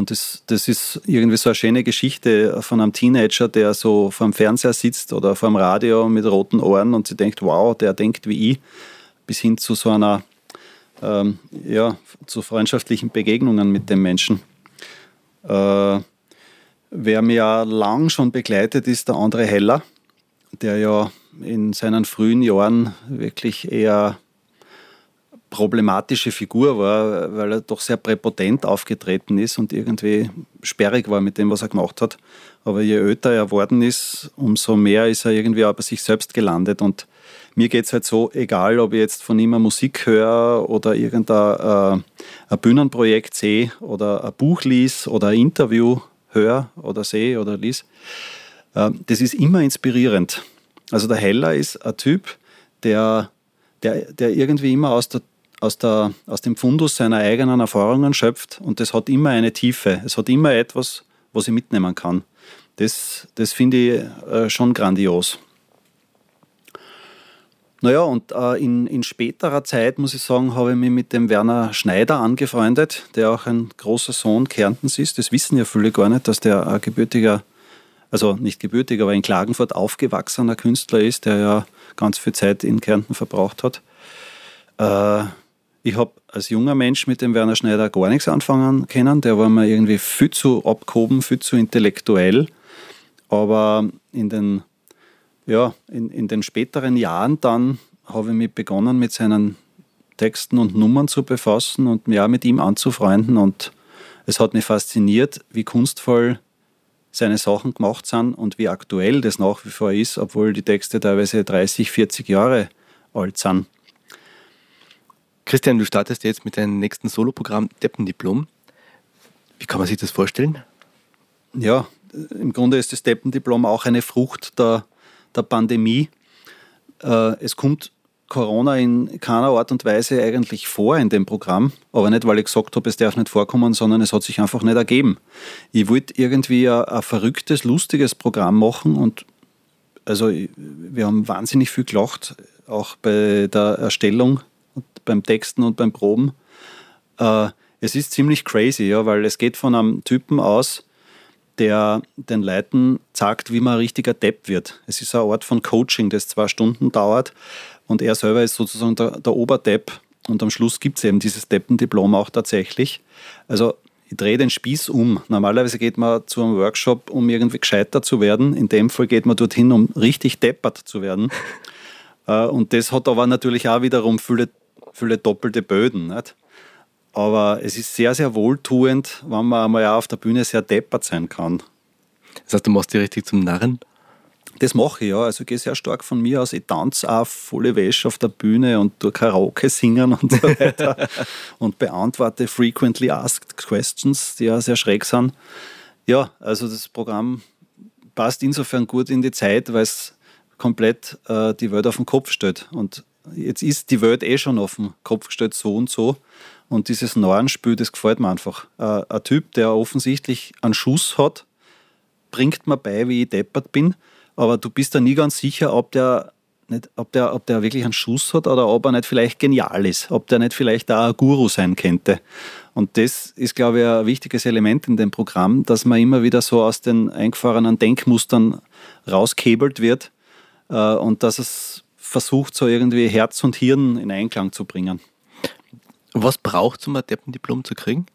und das, das ist irgendwie so eine schöne Geschichte von einem Teenager, der so vor dem Fernseher sitzt oder vor dem Radio mit roten Ohren und sie denkt, wow, der denkt wie ich, bis hin zu so einer, ähm, ja, zu freundschaftlichen Begegnungen mit dem Menschen. Äh, wer mir lang schon begleitet, ist der André Heller, der ja in seinen frühen Jahren wirklich eher problematische Figur war, weil er doch sehr präpotent aufgetreten ist und irgendwie sperrig war mit dem, was er gemacht hat. Aber je älter er worden ist, umso mehr ist er irgendwie auch bei sich selbst gelandet. Und mir geht es halt so, egal ob ich jetzt von ihm eine Musik höre oder irgendein äh, Bühnenprojekt sehe oder ein Buch lies oder ein Interview höre oder sehe oder lies, das ist immer inspirierend. Also der Heller ist ein Typ, der der, der irgendwie immer aus der aus, der, aus dem Fundus seiner eigenen Erfahrungen schöpft und das hat immer eine Tiefe. Es hat immer etwas, was ich mitnehmen kann. Das, das finde ich äh, schon grandios. Naja, und äh, in, in späterer Zeit, muss ich sagen, habe ich mich mit dem Werner Schneider angefreundet, der auch ein großer Sohn Kärntens ist. Das wissen ja viele gar nicht, dass der ein gebürtiger, also nicht gebürtiger, aber in Klagenfurt aufgewachsener Künstler ist, der ja ganz viel Zeit in Kärnten verbraucht hat. Äh, ich habe als junger Mensch mit dem Werner Schneider gar nichts anfangen können. Der war mir irgendwie viel zu abgehoben, viel zu intellektuell. Aber in den ja, in, in den späteren Jahren dann habe ich mich begonnen mit seinen Texten und Nummern zu befassen und mich auch mit ihm anzufreunden. Und es hat mich fasziniert, wie kunstvoll seine Sachen gemacht sind und wie aktuell das nach wie vor ist, obwohl die Texte teilweise 30, 40 Jahre alt sind. Christian, du startest jetzt mit deinem nächsten Soloprogramm Deppendiplom. Wie kann man sich das vorstellen? Ja, im Grunde ist das Deppendiplom auch eine Frucht der, der Pandemie. Äh, es kommt Corona in keiner Art und Weise eigentlich vor in dem Programm, aber nicht, weil ich gesagt habe, es darf nicht vorkommen, sondern es hat sich einfach nicht ergeben. Ich wollte irgendwie ein, ein verrücktes, lustiges Programm machen und also wir haben wahnsinnig viel gelacht, auch bei der Erstellung, beim Texten und beim Proben. Äh, es ist ziemlich crazy, ja, weil es geht von einem Typen aus, der den Leuten sagt, wie man ein richtiger Depp wird. Es ist ein Ort von Coaching, das zwei Stunden dauert und er selber ist sozusagen der, der Oberdepp und am Schluss gibt es eben dieses Deppendiplom auch tatsächlich. Also ich drehe den Spieß um. Normalerweise geht man zu einem Workshop, um irgendwie gescheiter zu werden. In dem Fall geht man dorthin, um richtig deppert zu werden. Äh, und das hat aber natürlich auch wiederum viele, viele doppelte Böden. Nicht? Aber es ist sehr, sehr wohltuend, wenn man einmal auf der Bühne sehr deppert sein kann. Das heißt, du machst dich richtig zum Narren? Das mache ich, ja. Also ich gehe sehr stark von mir aus. Ich tanze auch volle Wäsche auf der Bühne und tue Karaoke singen und so weiter. und beantworte frequently asked questions, die ja sehr schräg sind. Ja, also das Programm passt insofern gut in die Zeit, weil es komplett äh, die Welt auf den Kopf stellt. Und jetzt ist die Welt eh schon auf den Kopf gestellt, so und so. Und dieses Narrenspiel, das gefällt mir einfach. Äh, ein Typ, der offensichtlich einen Schuss hat, bringt mir bei, wie ich deppert bin, aber du bist da nie ganz sicher, ob der, nicht, ob, der, ob der wirklich einen Schuss hat oder ob er nicht vielleicht genial ist, ob der nicht vielleicht auch ein Guru sein könnte. Und das ist, glaube ich, ein wichtiges Element in dem Programm, dass man immer wieder so aus den eingefahrenen Denkmustern rauskebelt wird äh, und dass es versucht, so irgendwie Herz und Hirn in Einklang zu bringen. Was braucht es, um ein Deppendiplom zu kriegen?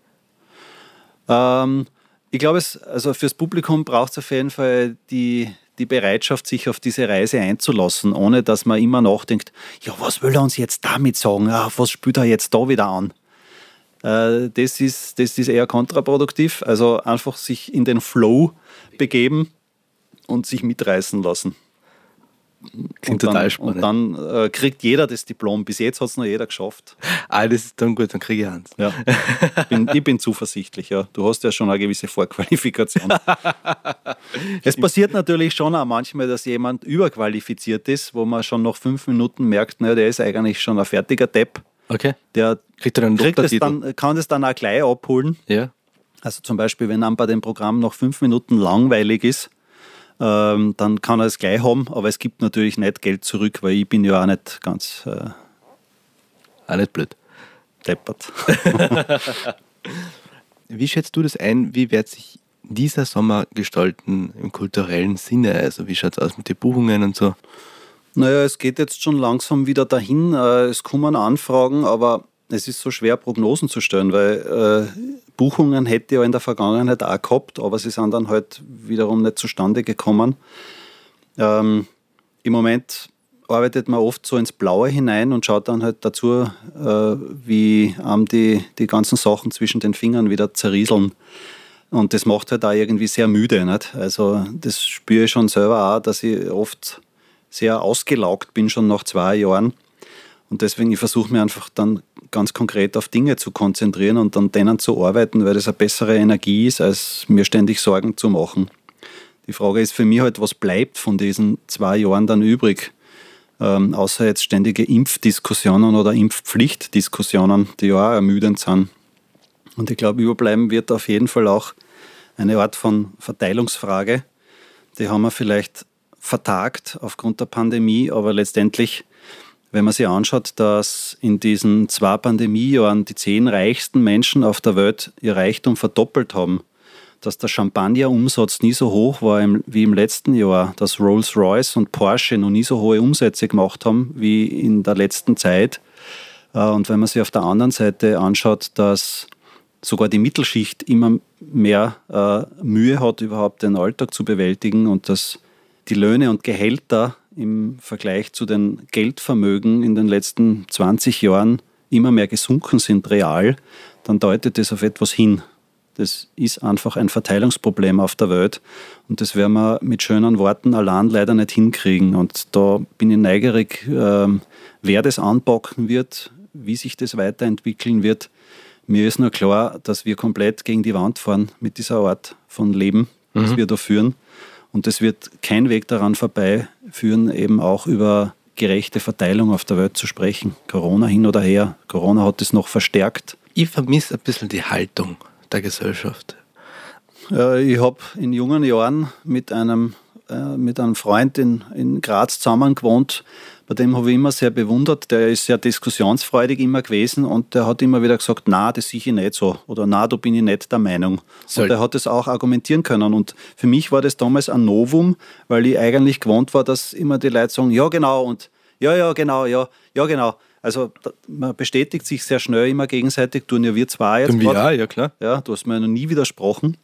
Ähm, ich glaube, es, also fürs Publikum braucht es auf jeden Fall die, die Bereitschaft, sich auf diese Reise einzulassen, ohne dass man immer nachdenkt, ja, was will er uns jetzt damit sagen? Ja, was spielt er jetzt da wieder an? Äh, das, ist, das ist eher kontraproduktiv. Also einfach sich in den Flow begeben und sich mitreißen lassen. Klingt und total spannend. Und dann äh, kriegt jeder das Diplom. Bis jetzt hat es noch jeder geschafft. Ah, das ist dann gut, dann kriege ich eins. Ja. Ich bin, ich bin zuversichtlich, ja. Du hast ja schon eine gewisse Vorqualifikation. es passiert natürlich schon auch manchmal, dass jemand überqualifiziert ist, wo man schon nach fünf Minuten merkt, naja, der ist eigentlich schon ein fertiger Depp. Okay. Der kriegt, dann kriegt das dann, kann das dann auch gleich abholen. Ja. Also zum Beispiel, wenn einem bei dem Programm noch fünf Minuten langweilig ist, ähm, dann kann er es gleich haben, aber es gibt natürlich nicht Geld zurück, weil ich bin ja auch nicht ganz äh, auch nicht blöd. Deppert. wie schätzt du das ein? Wie wird sich dieser Sommer gestalten im kulturellen Sinne? Also wie schaut es aus mit den Buchungen und so? Naja, es geht jetzt schon langsam wieder dahin. Äh, es kommen Anfragen, aber es ist so schwer, Prognosen zu stellen, weil äh, Buchungen hätte ja in der Vergangenheit auch gehabt, aber sie sind dann halt wiederum nicht zustande gekommen. Ähm, Im Moment arbeitet man oft so ins Blaue hinein und schaut dann halt dazu, äh, wie einem die, die ganzen Sachen zwischen den Fingern wieder zerrieseln. Und das macht halt auch irgendwie sehr müde. Nicht? Also das spüre ich schon selber auch, dass ich oft sehr ausgelaugt bin, schon nach zwei Jahren. Und deswegen, ich versuche mir einfach dann ganz konkret auf Dinge zu konzentrieren und an denen zu arbeiten, weil das eine bessere Energie ist, als mir ständig Sorgen zu machen. Die Frage ist für mich halt, was bleibt von diesen zwei Jahren dann übrig? Ähm, außer jetzt ständige Impfdiskussionen oder Impfpflichtdiskussionen, die ja auch ermüdend sind. Und ich glaube, überbleiben wird auf jeden Fall auch eine Art von Verteilungsfrage. Die haben wir vielleicht vertagt aufgrund der Pandemie, aber letztendlich wenn man sich anschaut, dass in diesen zwei Pandemiejahren die zehn reichsten Menschen auf der Welt ihr Reichtum verdoppelt haben, dass der Champagner-Umsatz nie so hoch war wie im letzten Jahr, dass Rolls-Royce und Porsche noch nie so hohe Umsätze gemacht haben wie in der letzten Zeit. Äh, und wenn man sich auf der anderen Seite anschaut, dass sogar die Mittelschicht immer mehr äh, Mühe hat, überhaupt den Alltag zu bewältigen und dass die Löhne und Gehälter im Vergleich zu den Geldvermögen in den letzten 20 Jahren immer mehr gesunken sind real, dann deutet das auf etwas hin. Das ist einfach ein Verteilungsproblem auf der Welt und das werden wir mit schönen Worten allein leider nicht hinkriegen. Und da bin ich neugierig, ähm, wer das anpacken wird, wie sich das weiterentwickeln wird. Mir ist nur klar, dass wir komplett gegen die Wand fahren mit dieser Art von Leben, das mhm. wir da führen. Und es wird kein Weg daran vorbeiführen, eben auch über gerechte Verteilung auf der Welt zu sprechen. Corona hin oder her. Corona hat es noch verstärkt. Ich vermisse ein bisschen die Haltung der Gesellschaft. Ich habe in jungen Jahren mit einem, äh, mit einem Freund in, in Graz zusammen gewohnt, bei dem habe ich immer sehr bewundert. Der ist sehr diskussionsfreudig immer gewesen und der hat immer wieder gesagt, na, das sehe ich nicht so oder na, da bin ich nicht der Meinung. Soll. Und er hat es auch argumentieren können. Und für mich war das damals ein Novum, weil ich eigentlich gewohnt war, dass immer die Leute sagen, ja genau und ja, ja, genau, ja, ja, genau. Also man bestätigt sich sehr schnell immer gegenseitig, tun ja wir zwei jetzt. Ja, ja, klar. Ja, du hast mir noch nie widersprochen.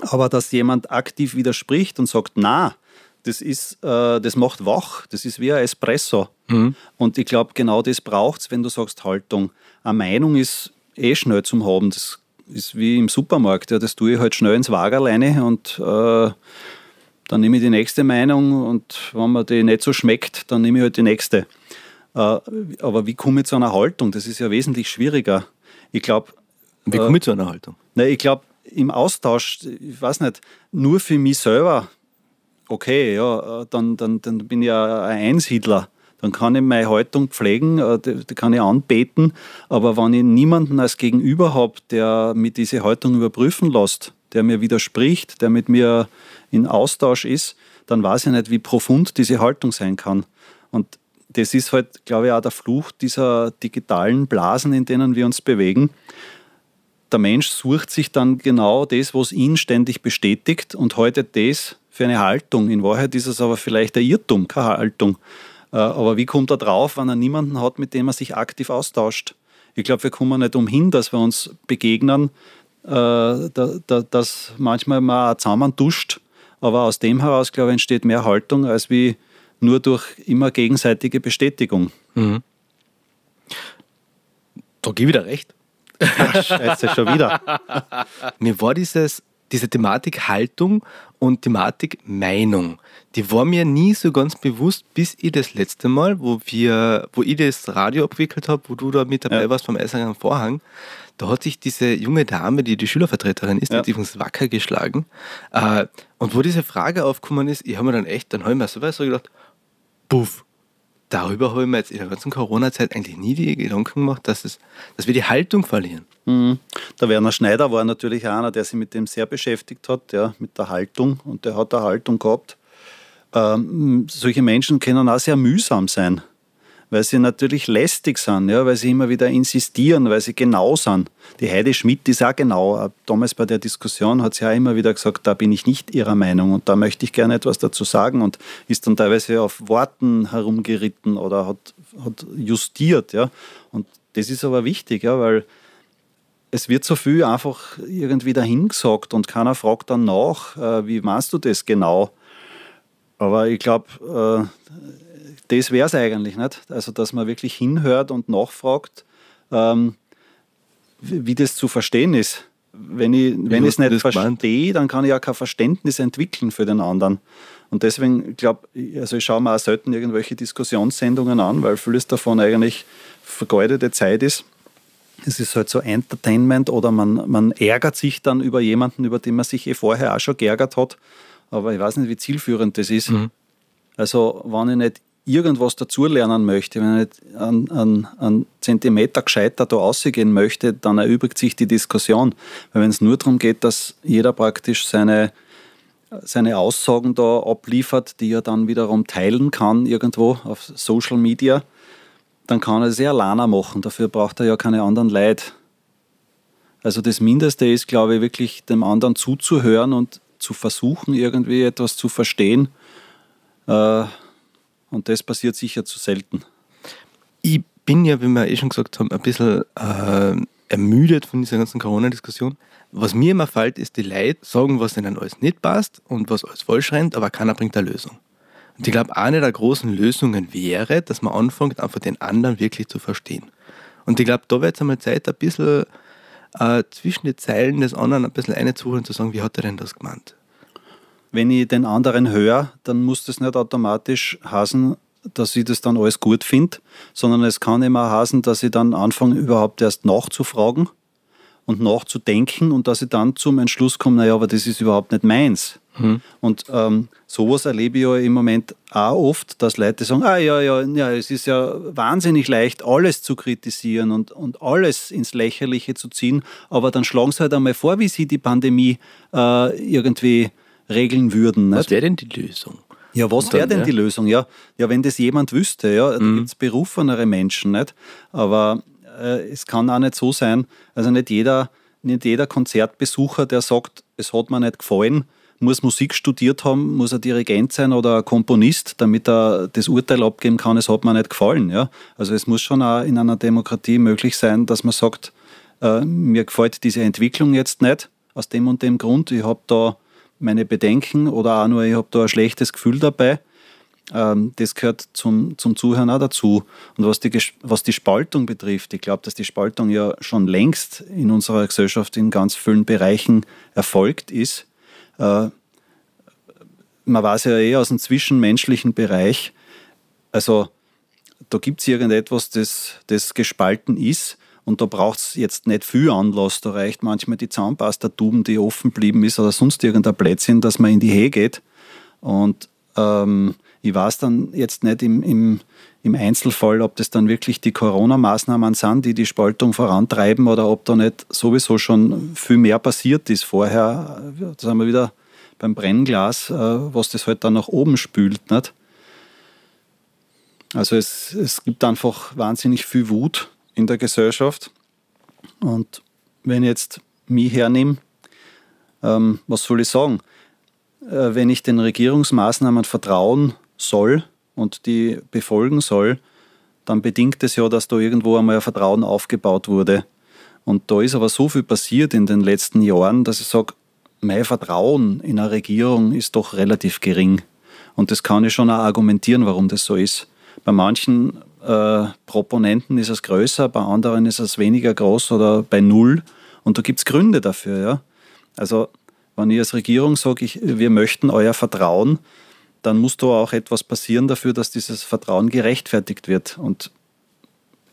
Aber dass jemand aktiv widerspricht und sagt, na, das ist, äh, das macht wach, das ist wie ein Espresso. Mhm. Und ich glaube, genau das braucht es, wenn du sagst Haltung. Eine Meinung ist eh schnell zum Haben. Das ist wie im Supermarkt. Ja, das tue ich halt schnell ins Wagerleine und äh, dann nehme ich die nächste Meinung und wenn mir die nicht so schmeckt, dann nehme ich halt die nächste. Äh, aber wie komme ich zu einer Haltung? Das ist ja wesentlich schwieriger. Ich glaube. Wie komme ich zu einer Haltung? Nein, ich glaube, im Austausch, ich weiß nicht, nur für mich selber okay, ja, äh, dann, dann, dann bin ich ja ein Einsiedler. Dann kann ich meine Haltung pflegen, äh, die, kann ich anbeten. Aber wenn ich niemanden als Gegenüber habe, der mir diese Haltung überprüfen lässt, der mir widerspricht, der mit mir in Austausch ist, dann weiß ich nicht, wie profund diese Haltung sein kann. Und das ist halt, glaube ich, auch der Fluch dieser digitalen Blasen, in denen wir uns bewegen. Der Mensch sucht sich dann genau das, was ihn ständig bestätigt und heute das, für eine Haltung. In Wahrheit ist es aber vielleicht ein Irrtum, keine Haltung. Äh, aber wie kommt er drauf, wenn er niemanden hat, mit dem er sich aktiv austauscht? Ich glaube, wir kommen nicht umhin, dass wir uns begegnen, äh, dass manchmal man auch zusammen duscht. Aber aus dem heraus, glaube ich, entsteht mehr Haltung, als wie nur durch immer gegenseitige Bestätigung. Mhm. Da gebe ich wieder recht. Scheiße, schon wieder. Mir war dieses diese Thematik Haltung und Thematik Meinung, die war mir nie so ganz bewusst, bis ich das letzte Mal, wo wir, wo ich das Radio abgewickelt habe, wo du da mit dabei ja. warst vom Eisernen Vorhang, da hat sich diese junge Dame, die die Schülervertreterin ist, ja. die uns wacker geschlagen. Äh, und wo diese Frage aufgekommen ist, ich habe mir dann echt, dann habe ich mir so gedacht, puff, darüber habe ich mir jetzt in der ganzen Corona-Zeit eigentlich nie die Gedanken gemacht, dass, es, dass wir die Haltung verlieren. Mhm. Der Werner Schneider war natürlich einer, der sich mit dem sehr beschäftigt hat, ja, mit der Haltung. Und der hat eine Haltung gehabt. Ähm, solche Menschen können auch sehr mühsam sein weil sie natürlich lästig sind, ja, weil sie immer wieder insistieren, weil sie genau sind. Die Heide Schmidt ist auch genau. Damals bei der Diskussion hat sie auch immer wieder gesagt, da bin ich nicht ihrer Meinung und da möchte ich gerne etwas dazu sagen und ist dann teilweise auf Worten herumgeritten oder hat, hat justiert. Ja. Und das ist aber wichtig, ja, weil es wird so viel einfach irgendwie dahingesagt und keiner fragt dann nach, äh, wie meinst du das genau? Aber ich glaube, äh, das wäre es eigentlich nicht. Also, dass man wirklich hinhört und nachfragt, ähm, wie, das zu verstehen ist. Wenn ich, wenn ich es nicht verstehe, dann kann ich ja kein Verständnis entwickeln für den anderen. Und deswegen glaube also ich schaue mir auch selten irgendwelche Diskussionssendungen an, weil vieles davon eigentlich vergeudete Zeit ist. Es ist halt so Entertainment oder man, man ärgert sich dann über jemanden, über den man sich eh vorher auch schon geärgert hat. Aber ich weiß nicht, wie zielführend das ist. Mhm. Also, wenn ich nicht irgendwas dazulernen möchte, wenn ich einen, einen, einen Zentimeter gescheiter da rausgehen möchte, dann erübrigt sich die Diskussion. Weil wenn es nur darum geht, dass jeder praktisch seine, seine Aussagen da abliefert, die er dann wiederum teilen kann irgendwo auf Social Media, dann kann er es ja alleine machen. Dafür braucht er ja keine anderen Leute. Also das Mindeste ist, glaube ich, wirklich dem anderen zuzuhören und zu versuchen, irgendwie etwas zu verstehen. Äh, und das passiert sicher zu selten. Ich bin ja, wie wir eh schon gesagt haben, ein bisschen äh, ermüdet von dieser ganzen Corona-Diskussion. Was mir immer fällt, ist, die Leute sagen, was ihnen alles nicht passt und was alles falsch rennt, aber keiner bringt eine Lösung. Und ich glaube, eine der großen Lösungen wäre, dass man anfängt, einfach den anderen wirklich zu verstehen. Und ich glaube, da wird es einmal Zeit, ein bisschen äh, zwischen den Zeilen des anderen ein bisschen einzuholen und zu sagen, wie hat er denn das gemeint? Wenn ich den anderen höre, dann muss das nicht automatisch heißen, dass ich das dann alles gut finde, sondern es kann immer heißen, dass ich dann anfange, überhaupt erst nachzufragen und nachzudenken und dass ich dann zum Entschluss komme, naja, aber das ist überhaupt nicht meins. Mhm. Und ähm, sowas erlebe ich ja im Moment auch oft, dass Leute sagen, ah ja, ja, ja, es ist ja wahnsinnig leicht, alles zu kritisieren und, und alles ins Lächerliche zu ziehen, aber dann schlagen sie halt einmal vor, wie sie die Pandemie äh, irgendwie regeln würden. Was wäre denn die Lösung? Ja, was wäre denn ja? die Lösung? Ja, ja, wenn das jemand wüsste, ja, mhm. gibt es berufenere Menschen, nicht? Aber äh, es kann auch nicht so sein, also nicht jeder, nicht jeder Konzertbesucher, der sagt, es hat mir nicht gefallen, muss Musik studiert haben, muss ein Dirigent sein oder ein Komponist, damit er das Urteil abgeben kann, es hat mir nicht gefallen. Ja? Also es muss schon auch in einer Demokratie möglich sein, dass man sagt, äh, mir gefällt diese Entwicklung jetzt nicht aus dem und dem Grund, ich habe da meine Bedenken oder auch nur, ich habe da ein schlechtes Gefühl dabei. Ähm, das gehört zum, zum Zuhören auch dazu. Und was die, was die Spaltung betrifft, ich glaube, dass die Spaltung ja schon längst in unserer Gesellschaft in ganz vielen Bereichen erfolgt ist. Äh, man weiß ja eh aus dem zwischenmenschlichen Bereich, also da gibt es irgendetwas, das, das gespalten ist. Und da braucht es jetzt nicht viel Anlass. Da reicht manchmal die Zahnpastatuben, die offen blieben ist oder sonst irgendein Plätzchen, dass man in die Hehe geht. Und ähm, ich weiß dann jetzt nicht im, im, im Einzelfall, ob das dann wirklich die Corona-Maßnahmen sind, die die Spaltung vorantreiben oder ob da nicht sowieso schon viel mehr passiert ist vorher. Da sind wir wieder beim Brennglas, äh, was das halt dann nach oben spült. Nicht? Also es, es gibt einfach wahnsinnig viel Wut in der Gesellschaft. Und wenn ich jetzt mich hernehme, ähm, was soll ich sagen? Äh, wenn ich den Regierungsmaßnahmen vertrauen soll und die befolgen soll, dann bedingt es ja, dass da irgendwo einmal ein Vertrauen aufgebaut wurde. Und da ist aber so viel passiert in den letzten Jahren, dass ich sage, mein Vertrauen in eine Regierung ist doch relativ gering. Und das kann ich schon auch argumentieren, warum das so ist. Bei manchen äh, Proponenten ist es größer, bei anderen ist es weniger groß oder bei null. Und da gibt es Gründe dafür. Ja? Also, wenn ich als Regierung sage, ich, wir möchten euer Vertrauen, dann muss da auch etwas passieren dafür, dass dieses Vertrauen gerechtfertigt wird. Und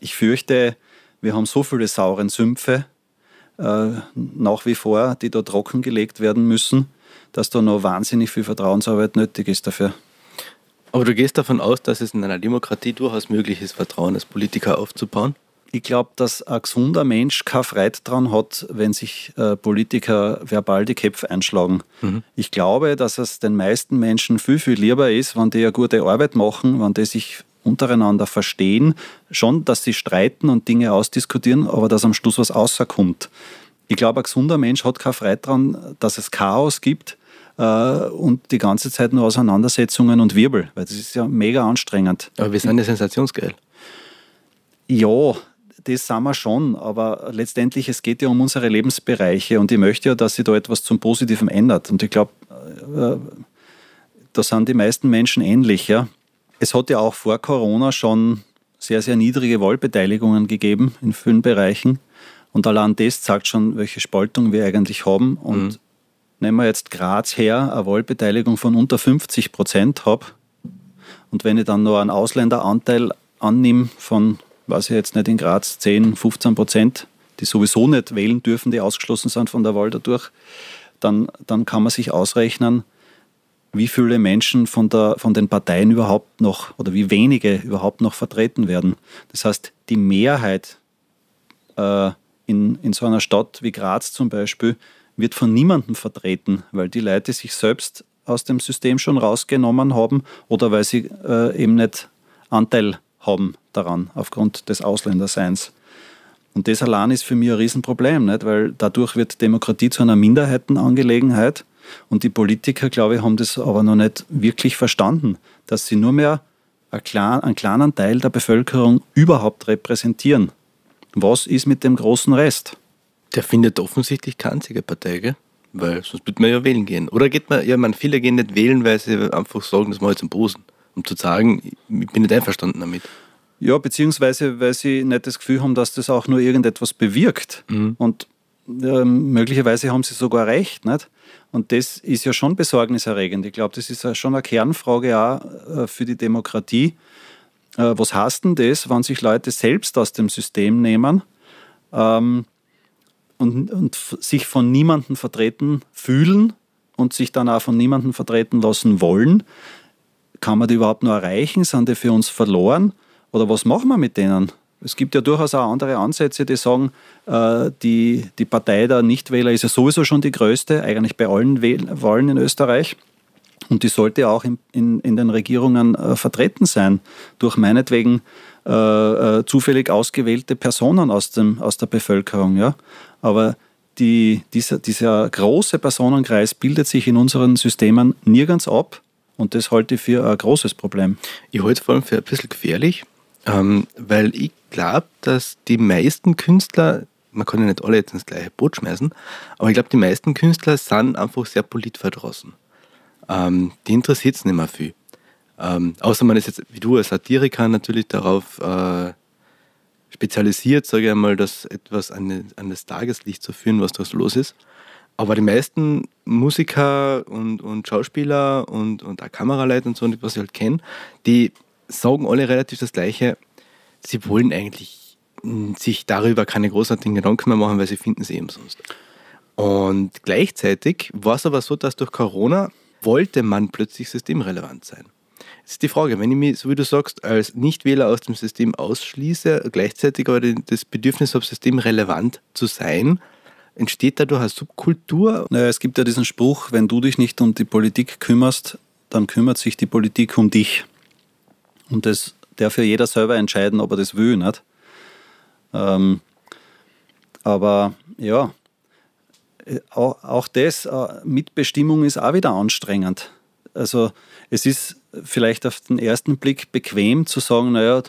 ich fürchte, wir haben so viele sauren Sümpfe äh, nach wie vor, die da trockengelegt werden müssen, dass da noch wahnsinnig viel Vertrauensarbeit nötig ist dafür. Aber du gehst davon aus, dass es in einer Demokratie durchaus möglich ist, Vertrauen als Politiker aufzubauen? Ich glaube, dass ein gesunder Mensch keine Freude daran hat, wenn sich äh, Politiker verbal die Köpfe einschlagen. Mhm. Ich glaube, dass es den meisten Menschen viel, viel lieber ist, wenn die eine gute Arbeit machen, wenn die sich untereinander verstehen. Schon, dass sie streiten und Dinge ausdiskutieren, aber dass am Schluss was rauskommt. Ich glaube, ein gesunder Mensch hat keine Freude daran, dass es Chaos gibt und die ganze Zeit nur Auseinandersetzungen und Wirbel, weil das ist ja mega anstrengend. Aber wir sind ja sensationsgeil. Ja, das sind wir schon, aber letztendlich, es geht ja um unsere Lebensbereiche und ich möchte ja, dass sich da etwas zum Positiven ändert. Und ich glaube, äh, da sind die meisten Menschen ähnlich. Ja. Es hat ja auch vor Corona schon sehr, sehr niedrige Wahlbeteiligungen gegeben in vielen Bereichen. Und allein das zeigt schon, welche Spaltung wir eigentlich haben. Und mhm. Nehmen wir jetzt Graz her, eine Wahlbeteiligung von unter 50 Prozent habe. Und wenn ich dann noch einen Ausländeranteil annehme von weiß ich jetzt nicht, in Graz 10, 15 Prozent, die sowieso nicht wählen dürfen, die ausgeschlossen sind von der Wahl dadurch, dann, dann kann man sich ausrechnen, wie viele Menschen von, der, von den Parteien überhaupt noch oder wie wenige überhaupt noch vertreten werden. Das heißt, die Mehrheit äh, in, in so einer Stadt wie Graz zum Beispiel wird von niemandem vertreten, weil die Leute sich selbst aus dem System schon rausgenommen haben oder weil sie äh, eben nicht Anteil haben daran, aufgrund des Ausländerseins. Und das allein ist für mich ein Riesenproblem, nicht? weil dadurch wird Demokratie zu einer Minderheitenangelegenheit und die Politiker, glaube ich, haben das aber noch nicht wirklich verstanden, dass sie nur mehr einen kleinen Teil der Bevölkerung überhaupt repräsentieren. Was ist mit dem großen Rest? Der findet offensichtlich keine Partei, gell? Weil sonst würde man ja wählen gehen. Oder geht man, ja, man, viele gehen nicht wählen, weil sie einfach sagen, das mache ich zum Posen. Um zu sagen, ich bin nicht einverstanden damit. Ja, beziehungsweise weil sie nicht das Gefühl haben, dass das auch nur irgendetwas bewirkt. Mhm. Und äh, möglicherweise haben sie sogar recht. Nicht? Und das ist ja schon besorgniserregend. Ich glaube, das ist schon eine Kernfrage auch äh, für die Demokratie. Äh, was heißt denn das, wenn sich Leute selbst aus dem System nehmen ähm, und, und sich von niemandem vertreten fühlen und sich dann auch von niemandem vertreten lassen wollen? Kann man die überhaupt noch erreichen? Sind die für uns verloren? Oder was machen wir mit denen? Es gibt ja durchaus auch andere Ansätze, die sagen, äh, die, die Partei der Nichtwähler ist ja sowieso schon die größte, eigentlich bei allen Wahlen in Österreich. Und die sollte auch in, in, in den Regierungen äh, vertreten sein, durch meinetwegen äh, äh, zufällig ausgewählte Personen aus, dem, aus der Bevölkerung. Ja? Aber die, dieser, dieser große Personenkreis bildet sich in unseren Systemen nirgends ab. Und das halte ich für ein großes Problem. Ich halte es vor allem für ein bisschen gefährlich, ähm, weil ich glaube, dass die meisten Künstler, man kann ja nicht alle jetzt ins gleiche Boot schmeißen, aber ich glaube, die meisten Künstler sind einfach sehr politverdrossen. Ähm, die interessiert es nicht mehr viel. Ähm, außer man ist jetzt, wie du als Satiriker, natürlich darauf äh, spezialisiert, sage ich einmal, das etwas an, an, das Tageslicht zu führen, was da los ist. Aber die meisten Musiker und, und Schauspieler und, und auch Kameraleute und so, was ich halt kenne, die sagen alle relativ das Gleiche. Sie wollen eigentlich sich darüber keine großartigen Gedanken mehr machen, weil sie finden sie eben sonst. Und gleichzeitig war es aber so, dass durch Corona wollte man plötzlich systemrelevant sein. Ist die Frage, wenn ich mich, so wie du sagst, als Nichtwähler aus dem System ausschließe, gleichzeitig aber das Bedürfnis habe, systemrelevant zu sein, entsteht dadurch eine Subkultur? Naja, es gibt ja diesen Spruch, wenn du dich nicht um die Politik kümmerst, dann kümmert sich die Politik um dich. Und das darf ja jeder selber entscheiden, ob er das will, nicht? Ähm, aber ja, äh, auch, auch das, äh, Mitbestimmung ist auch wieder anstrengend. Also es ist vielleicht auf den ersten Blick bequem zu sagen, naja,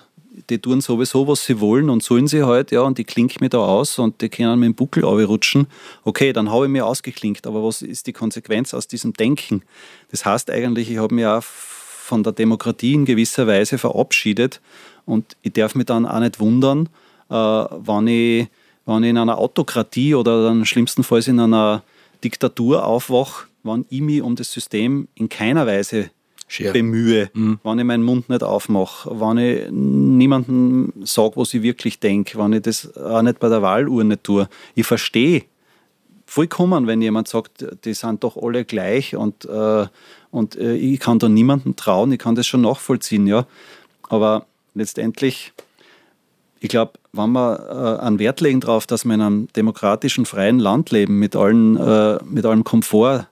die tun sowieso, was sie wollen und sollen sie halt, ja, und die klinken mir da aus und die können mit dem Buckel rutschen. Okay, dann habe ich mir ausgeklinkt, aber was ist die Konsequenz aus diesem Denken? Das heißt eigentlich, ich habe mich auch von der Demokratie in gewisser Weise verabschiedet und ich darf mich dann auch nicht wundern, äh, wenn ich wenn ich in einer Autokratie oder dann schlimmstenfalls in einer Diktatur aufwache, wenn ich mich um das System in keiner Weise Scher. bemühe, mhm. wenn ich meinen Mund nicht aufmache, wenn ich niemandem sage, was ich wirklich denke, wenn ich das auch nicht bei der Wahlurne tue. Ich verstehe vollkommen, wenn jemand sagt, die sind doch alle gleich und, äh, und äh, ich kann da niemandem trauen, ich kann das schon nachvollziehen, ja. Aber letztendlich ich glaube, wenn wir äh, einen Wert legen darauf, dass wir in einem demokratischen, freien Land leben, mit, allen, äh, mit allem Komfort,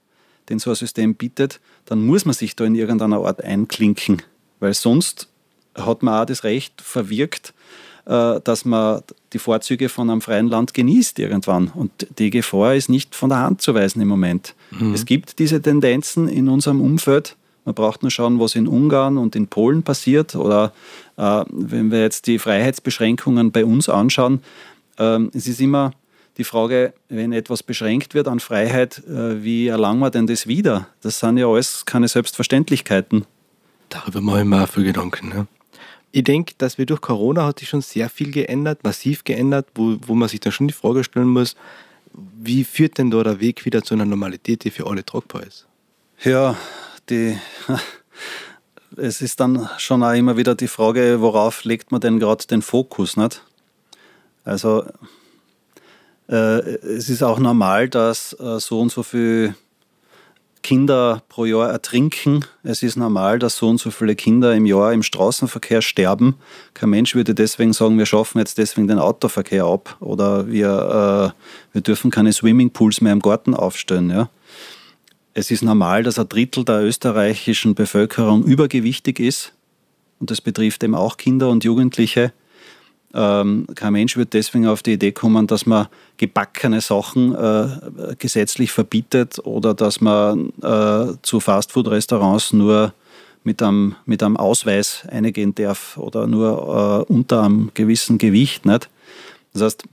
den so ein System bietet, dann muss man sich da in irgendeiner Art einklinken. Weil sonst hat man auch das Recht verwirkt, äh, dass man die Vorzüge von einem freien Land genießt irgendwann. Und die Gefahr ist nicht von der Hand zu weisen im Moment. Mhm. Es gibt diese Tendenzen in unserem Umfeld, man braucht nur schauen, was in Ungarn und in Polen passiert. Oder äh, wenn wir jetzt die Freiheitsbeschränkungen bei uns anschauen, äh, es ist immer die Frage, wenn etwas beschränkt wird an Freiheit, äh, wie erlangen wir denn das wieder? Das sind ja alles keine Selbstverständlichkeiten. Darüber mache ich mir auch viel Gedanken. Ne? Ich denke, dass wir durch Corona hat sich schon sehr viel geändert, massiv geändert, wo, wo man sich dann schon die Frage stellen muss, wie führt denn da der Weg wieder zu einer Normalität, die für alle tragbar ist? Ja, die, es ist dann schon auch immer wieder die Frage, worauf legt man denn gerade den Fokus, nicht? Also es ist auch normal, dass äh, so und so viele Kinder pro Jahr ertrinken. Es ist normal, dass so und so viele Kinder im Jahr im Straßenverkehr sterben. Kein Mensch würde deswegen sagen, wir schaffen jetzt deswegen den Autoverkehr ab oder wir, äh, wir dürfen keine Swimmingpools mehr im Garten aufstellen. Ja? es ist normal, dass ein Drittel der österreichischen Bevölkerung übergewichtig ist. Und das betrifft eben auch Kinder und Jugendliche. Ähm, kein Mensch wird deswegen auf die Idee kommen, dass man gebackene Sachen äh, gesetzlich verbietet oder dass man äh, zu Fastfood-Restaurants nur mit einem, mit einem Ausweis eingehen darf oder nur äh, unter einem gewissen Gewicht. Nicht? Das heißt,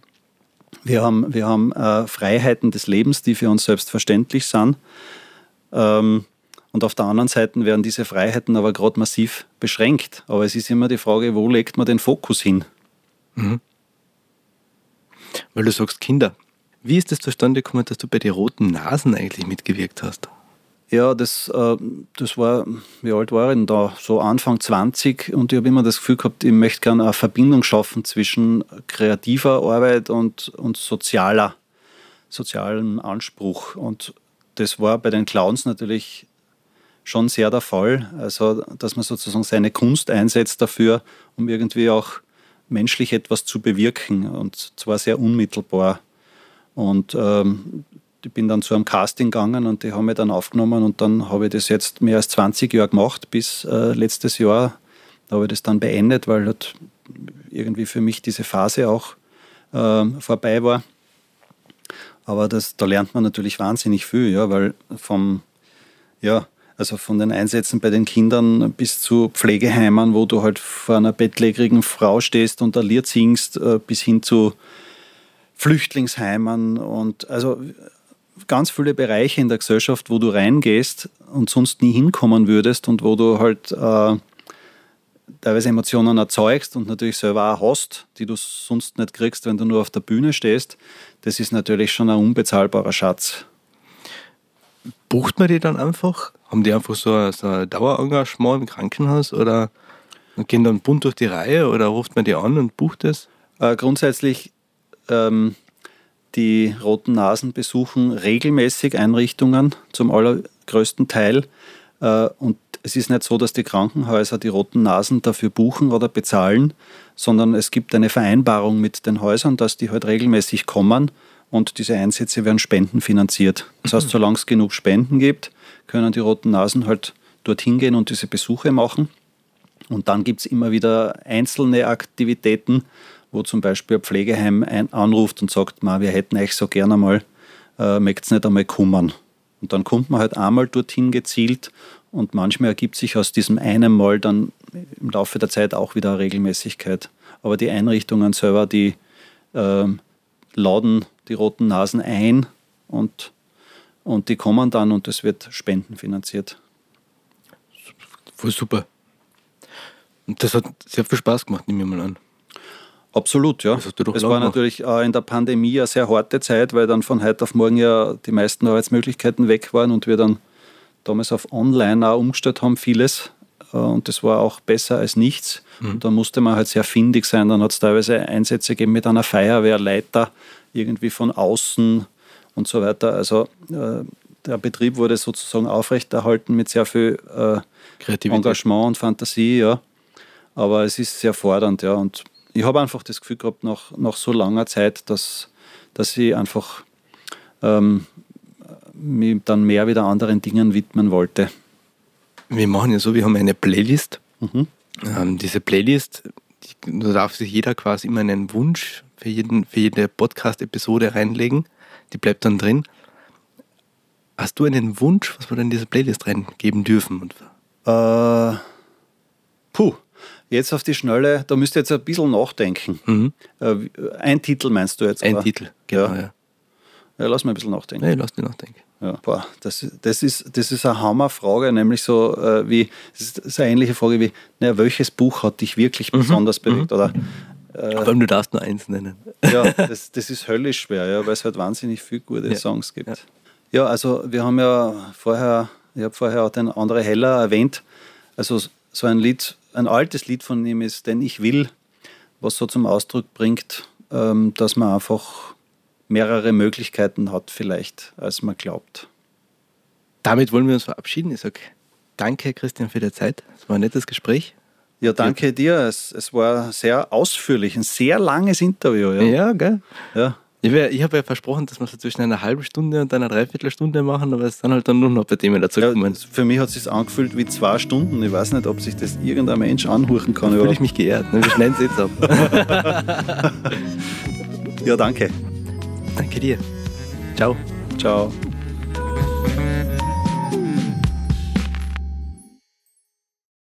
wir haben, wir haben äh, Freiheiten des Lebens, die für uns selbstverständlich sind. Ähm, und auf der anderen Seite werden diese Freiheiten aber gerade massiv beschränkt. Aber es ist immer die Frage, wo legt man den Fokus hin? Mhm. Weil du sagst Kinder. Wie ist es zustande gekommen, dass du bei den roten Nasen eigentlich mitgewirkt hast? Ja, das, äh, das war, wie alt war ich denn da? So Anfang 20 und ich habe immer das Gefühl gehabt, ich möchte gerne eine Verbindung schaffen zwischen kreativer Arbeit und, und sozialer, sozialem Anspruch. Und das war bei den Clowns natürlich schon sehr der Fall. Also, dass man sozusagen seine Kunst einsetzt dafür, um irgendwie auch menschlich etwas zu bewirken und zwar sehr unmittelbar. Und ähm, ich bin dann zu einem Casting gegangen und die haben mich dann aufgenommen und dann habe ich das jetzt mehr als 20 Jahre gemacht, bis äh, letztes Jahr da habe ich das dann beendet, weil halt irgendwie für mich diese Phase auch äh, vorbei war. Aber das, da lernt man natürlich wahnsinnig viel, ja, weil vom, ja, also von den Einsätzen bei den Kindern bis zu Pflegeheimen, wo du halt vor einer bettlägerigen Frau stehst und ein Lied singst, äh, bis hin zu Flüchtlingsheimen und also ganz viele Bereiche in der Gesellschaft, wo du reingehst und sonst nie hinkommen würdest und wo du halt äh, teilweise Emotionen erzeugst und natürlich selber auch hast, die du sonst nicht kriegst, wenn du nur auf der Bühne stehst, das ist natürlich schon ein unbezahlbarer Schatz. Bucht man die dann einfach? Haben die einfach so ein, so ein Dauerengagement im Krankenhaus oder gehen dann bunt durch die Reihe oder ruft man die an und bucht es? Äh, grundsätzlich ähm, die Roten Nasen besuchen regelmäßig Einrichtungen zum allergrößten Teil. Äh, und es ist nicht so, dass die Krankenhäuser die Roten Nasen dafür buchen oder bezahlen, sondern es gibt eine Vereinbarung mit den Häusern, dass die halt regelmäßig kommen und diese Einsätze werden spendenfinanziert. Das heißt, mhm. solange es genug Spenden gibt, können die Roten Nasen halt dorthin gehen und diese Besuche machen. Und dann gibt es immer wieder einzelne Aktivitäten, wo zum Beispiel ein Pflegeheim ein, anruft und sagt, Ma, wir hätten euch so gerne mal, äh, mögt nicht einmal kommen. Und dann kommt man halt einmal dorthin gezielt und manchmal ergibt sich aus diesem einen Mal dann im Laufe der Zeit auch wieder eine Regelmäßigkeit. Aber die Einrichtungen selber, die äh, laden die roten Nasen ein und, und die kommen dann und es wird spendenfinanziert. Voll super. Und das hat sehr viel Spaß gemacht, nehme ich mal an. Absolut, ja. Es war natürlich äh, in der Pandemie eine sehr harte Zeit, weil dann von heute auf morgen ja die meisten Arbeitsmöglichkeiten weg waren und wir dann damals auf Online auch umgestellt haben, vieles. Äh, und das war auch besser als nichts. Mhm. Und da musste man halt sehr findig sein. Dann hat es teilweise Einsätze gegeben mit einer Feuerwehrleiter, irgendwie von außen und so weiter. Also äh, der Betrieb wurde sozusagen aufrechterhalten mit sehr viel äh, Engagement und Fantasie, ja. Aber es ist sehr fordernd, ja. Und ich habe einfach das Gefühl gehabt, nach, nach so langer Zeit, dass, dass ich einfach ähm, mich dann mehr wieder anderen Dingen widmen wollte. Wir machen ja so, wir haben eine Playlist. Mhm. Ähm, diese Playlist, die, da darf sich jeder quasi immer einen Wunsch für, jeden, für jede Podcast-Episode reinlegen. Die bleibt dann drin. Hast du einen Wunsch, was wir dann in diese Playlist reingeben dürfen? Äh, puh. Jetzt auf die Schnelle, da müsst ihr jetzt ein bisschen nachdenken. Mhm. Äh, ein Titel meinst du jetzt? Ein aber? Titel, genau, ja. ja. ja. lass mal ein bisschen nachdenken. Ja, lass dich nachdenken. Ja. Boah, das, das, ist, das ist eine Hammerfrage, nämlich so äh, wie, das ist eine ähnliche Frage wie, naja, welches Buch hat dich wirklich mhm. besonders bewegt? Mhm. Oder, äh, Vor allem, du darfst nur eins nennen. Ja, das, das ist höllisch schwer, ja, weil es halt wahnsinnig viele gute ja. Songs gibt. Ja. ja. also wir haben ja vorher, ich habe vorher auch den André Heller erwähnt, also so ein Lied ein altes Lied von ihm ist, Denn ich will, was so zum Ausdruck bringt, ähm, dass man einfach mehrere Möglichkeiten hat vielleicht, als man glaubt. Damit wollen wir uns verabschieden. Ich sage danke, Christian, für die Zeit. Es war ein nettes Gespräch. Ja, danke dir. Es, es war sehr ausführlich, ein sehr langes Interview. Ja, ja gell? Ja. Ich, ich habe ja versprochen, dass wir so zwischen einer halben Stunde und einer Dreiviertelstunde machen, aber es sind halt dann nur noch paar Themen dazu gekommen. Ja, für mich hat es sich angefühlt wie zwei Stunden. Ich weiß nicht, ob sich das irgendein Mensch anhuchen kann. Da fühle ich mich geehrt. Ne? Wir schneiden es jetzt ab. ja, danke. Danke dir. Ciao. Ciao.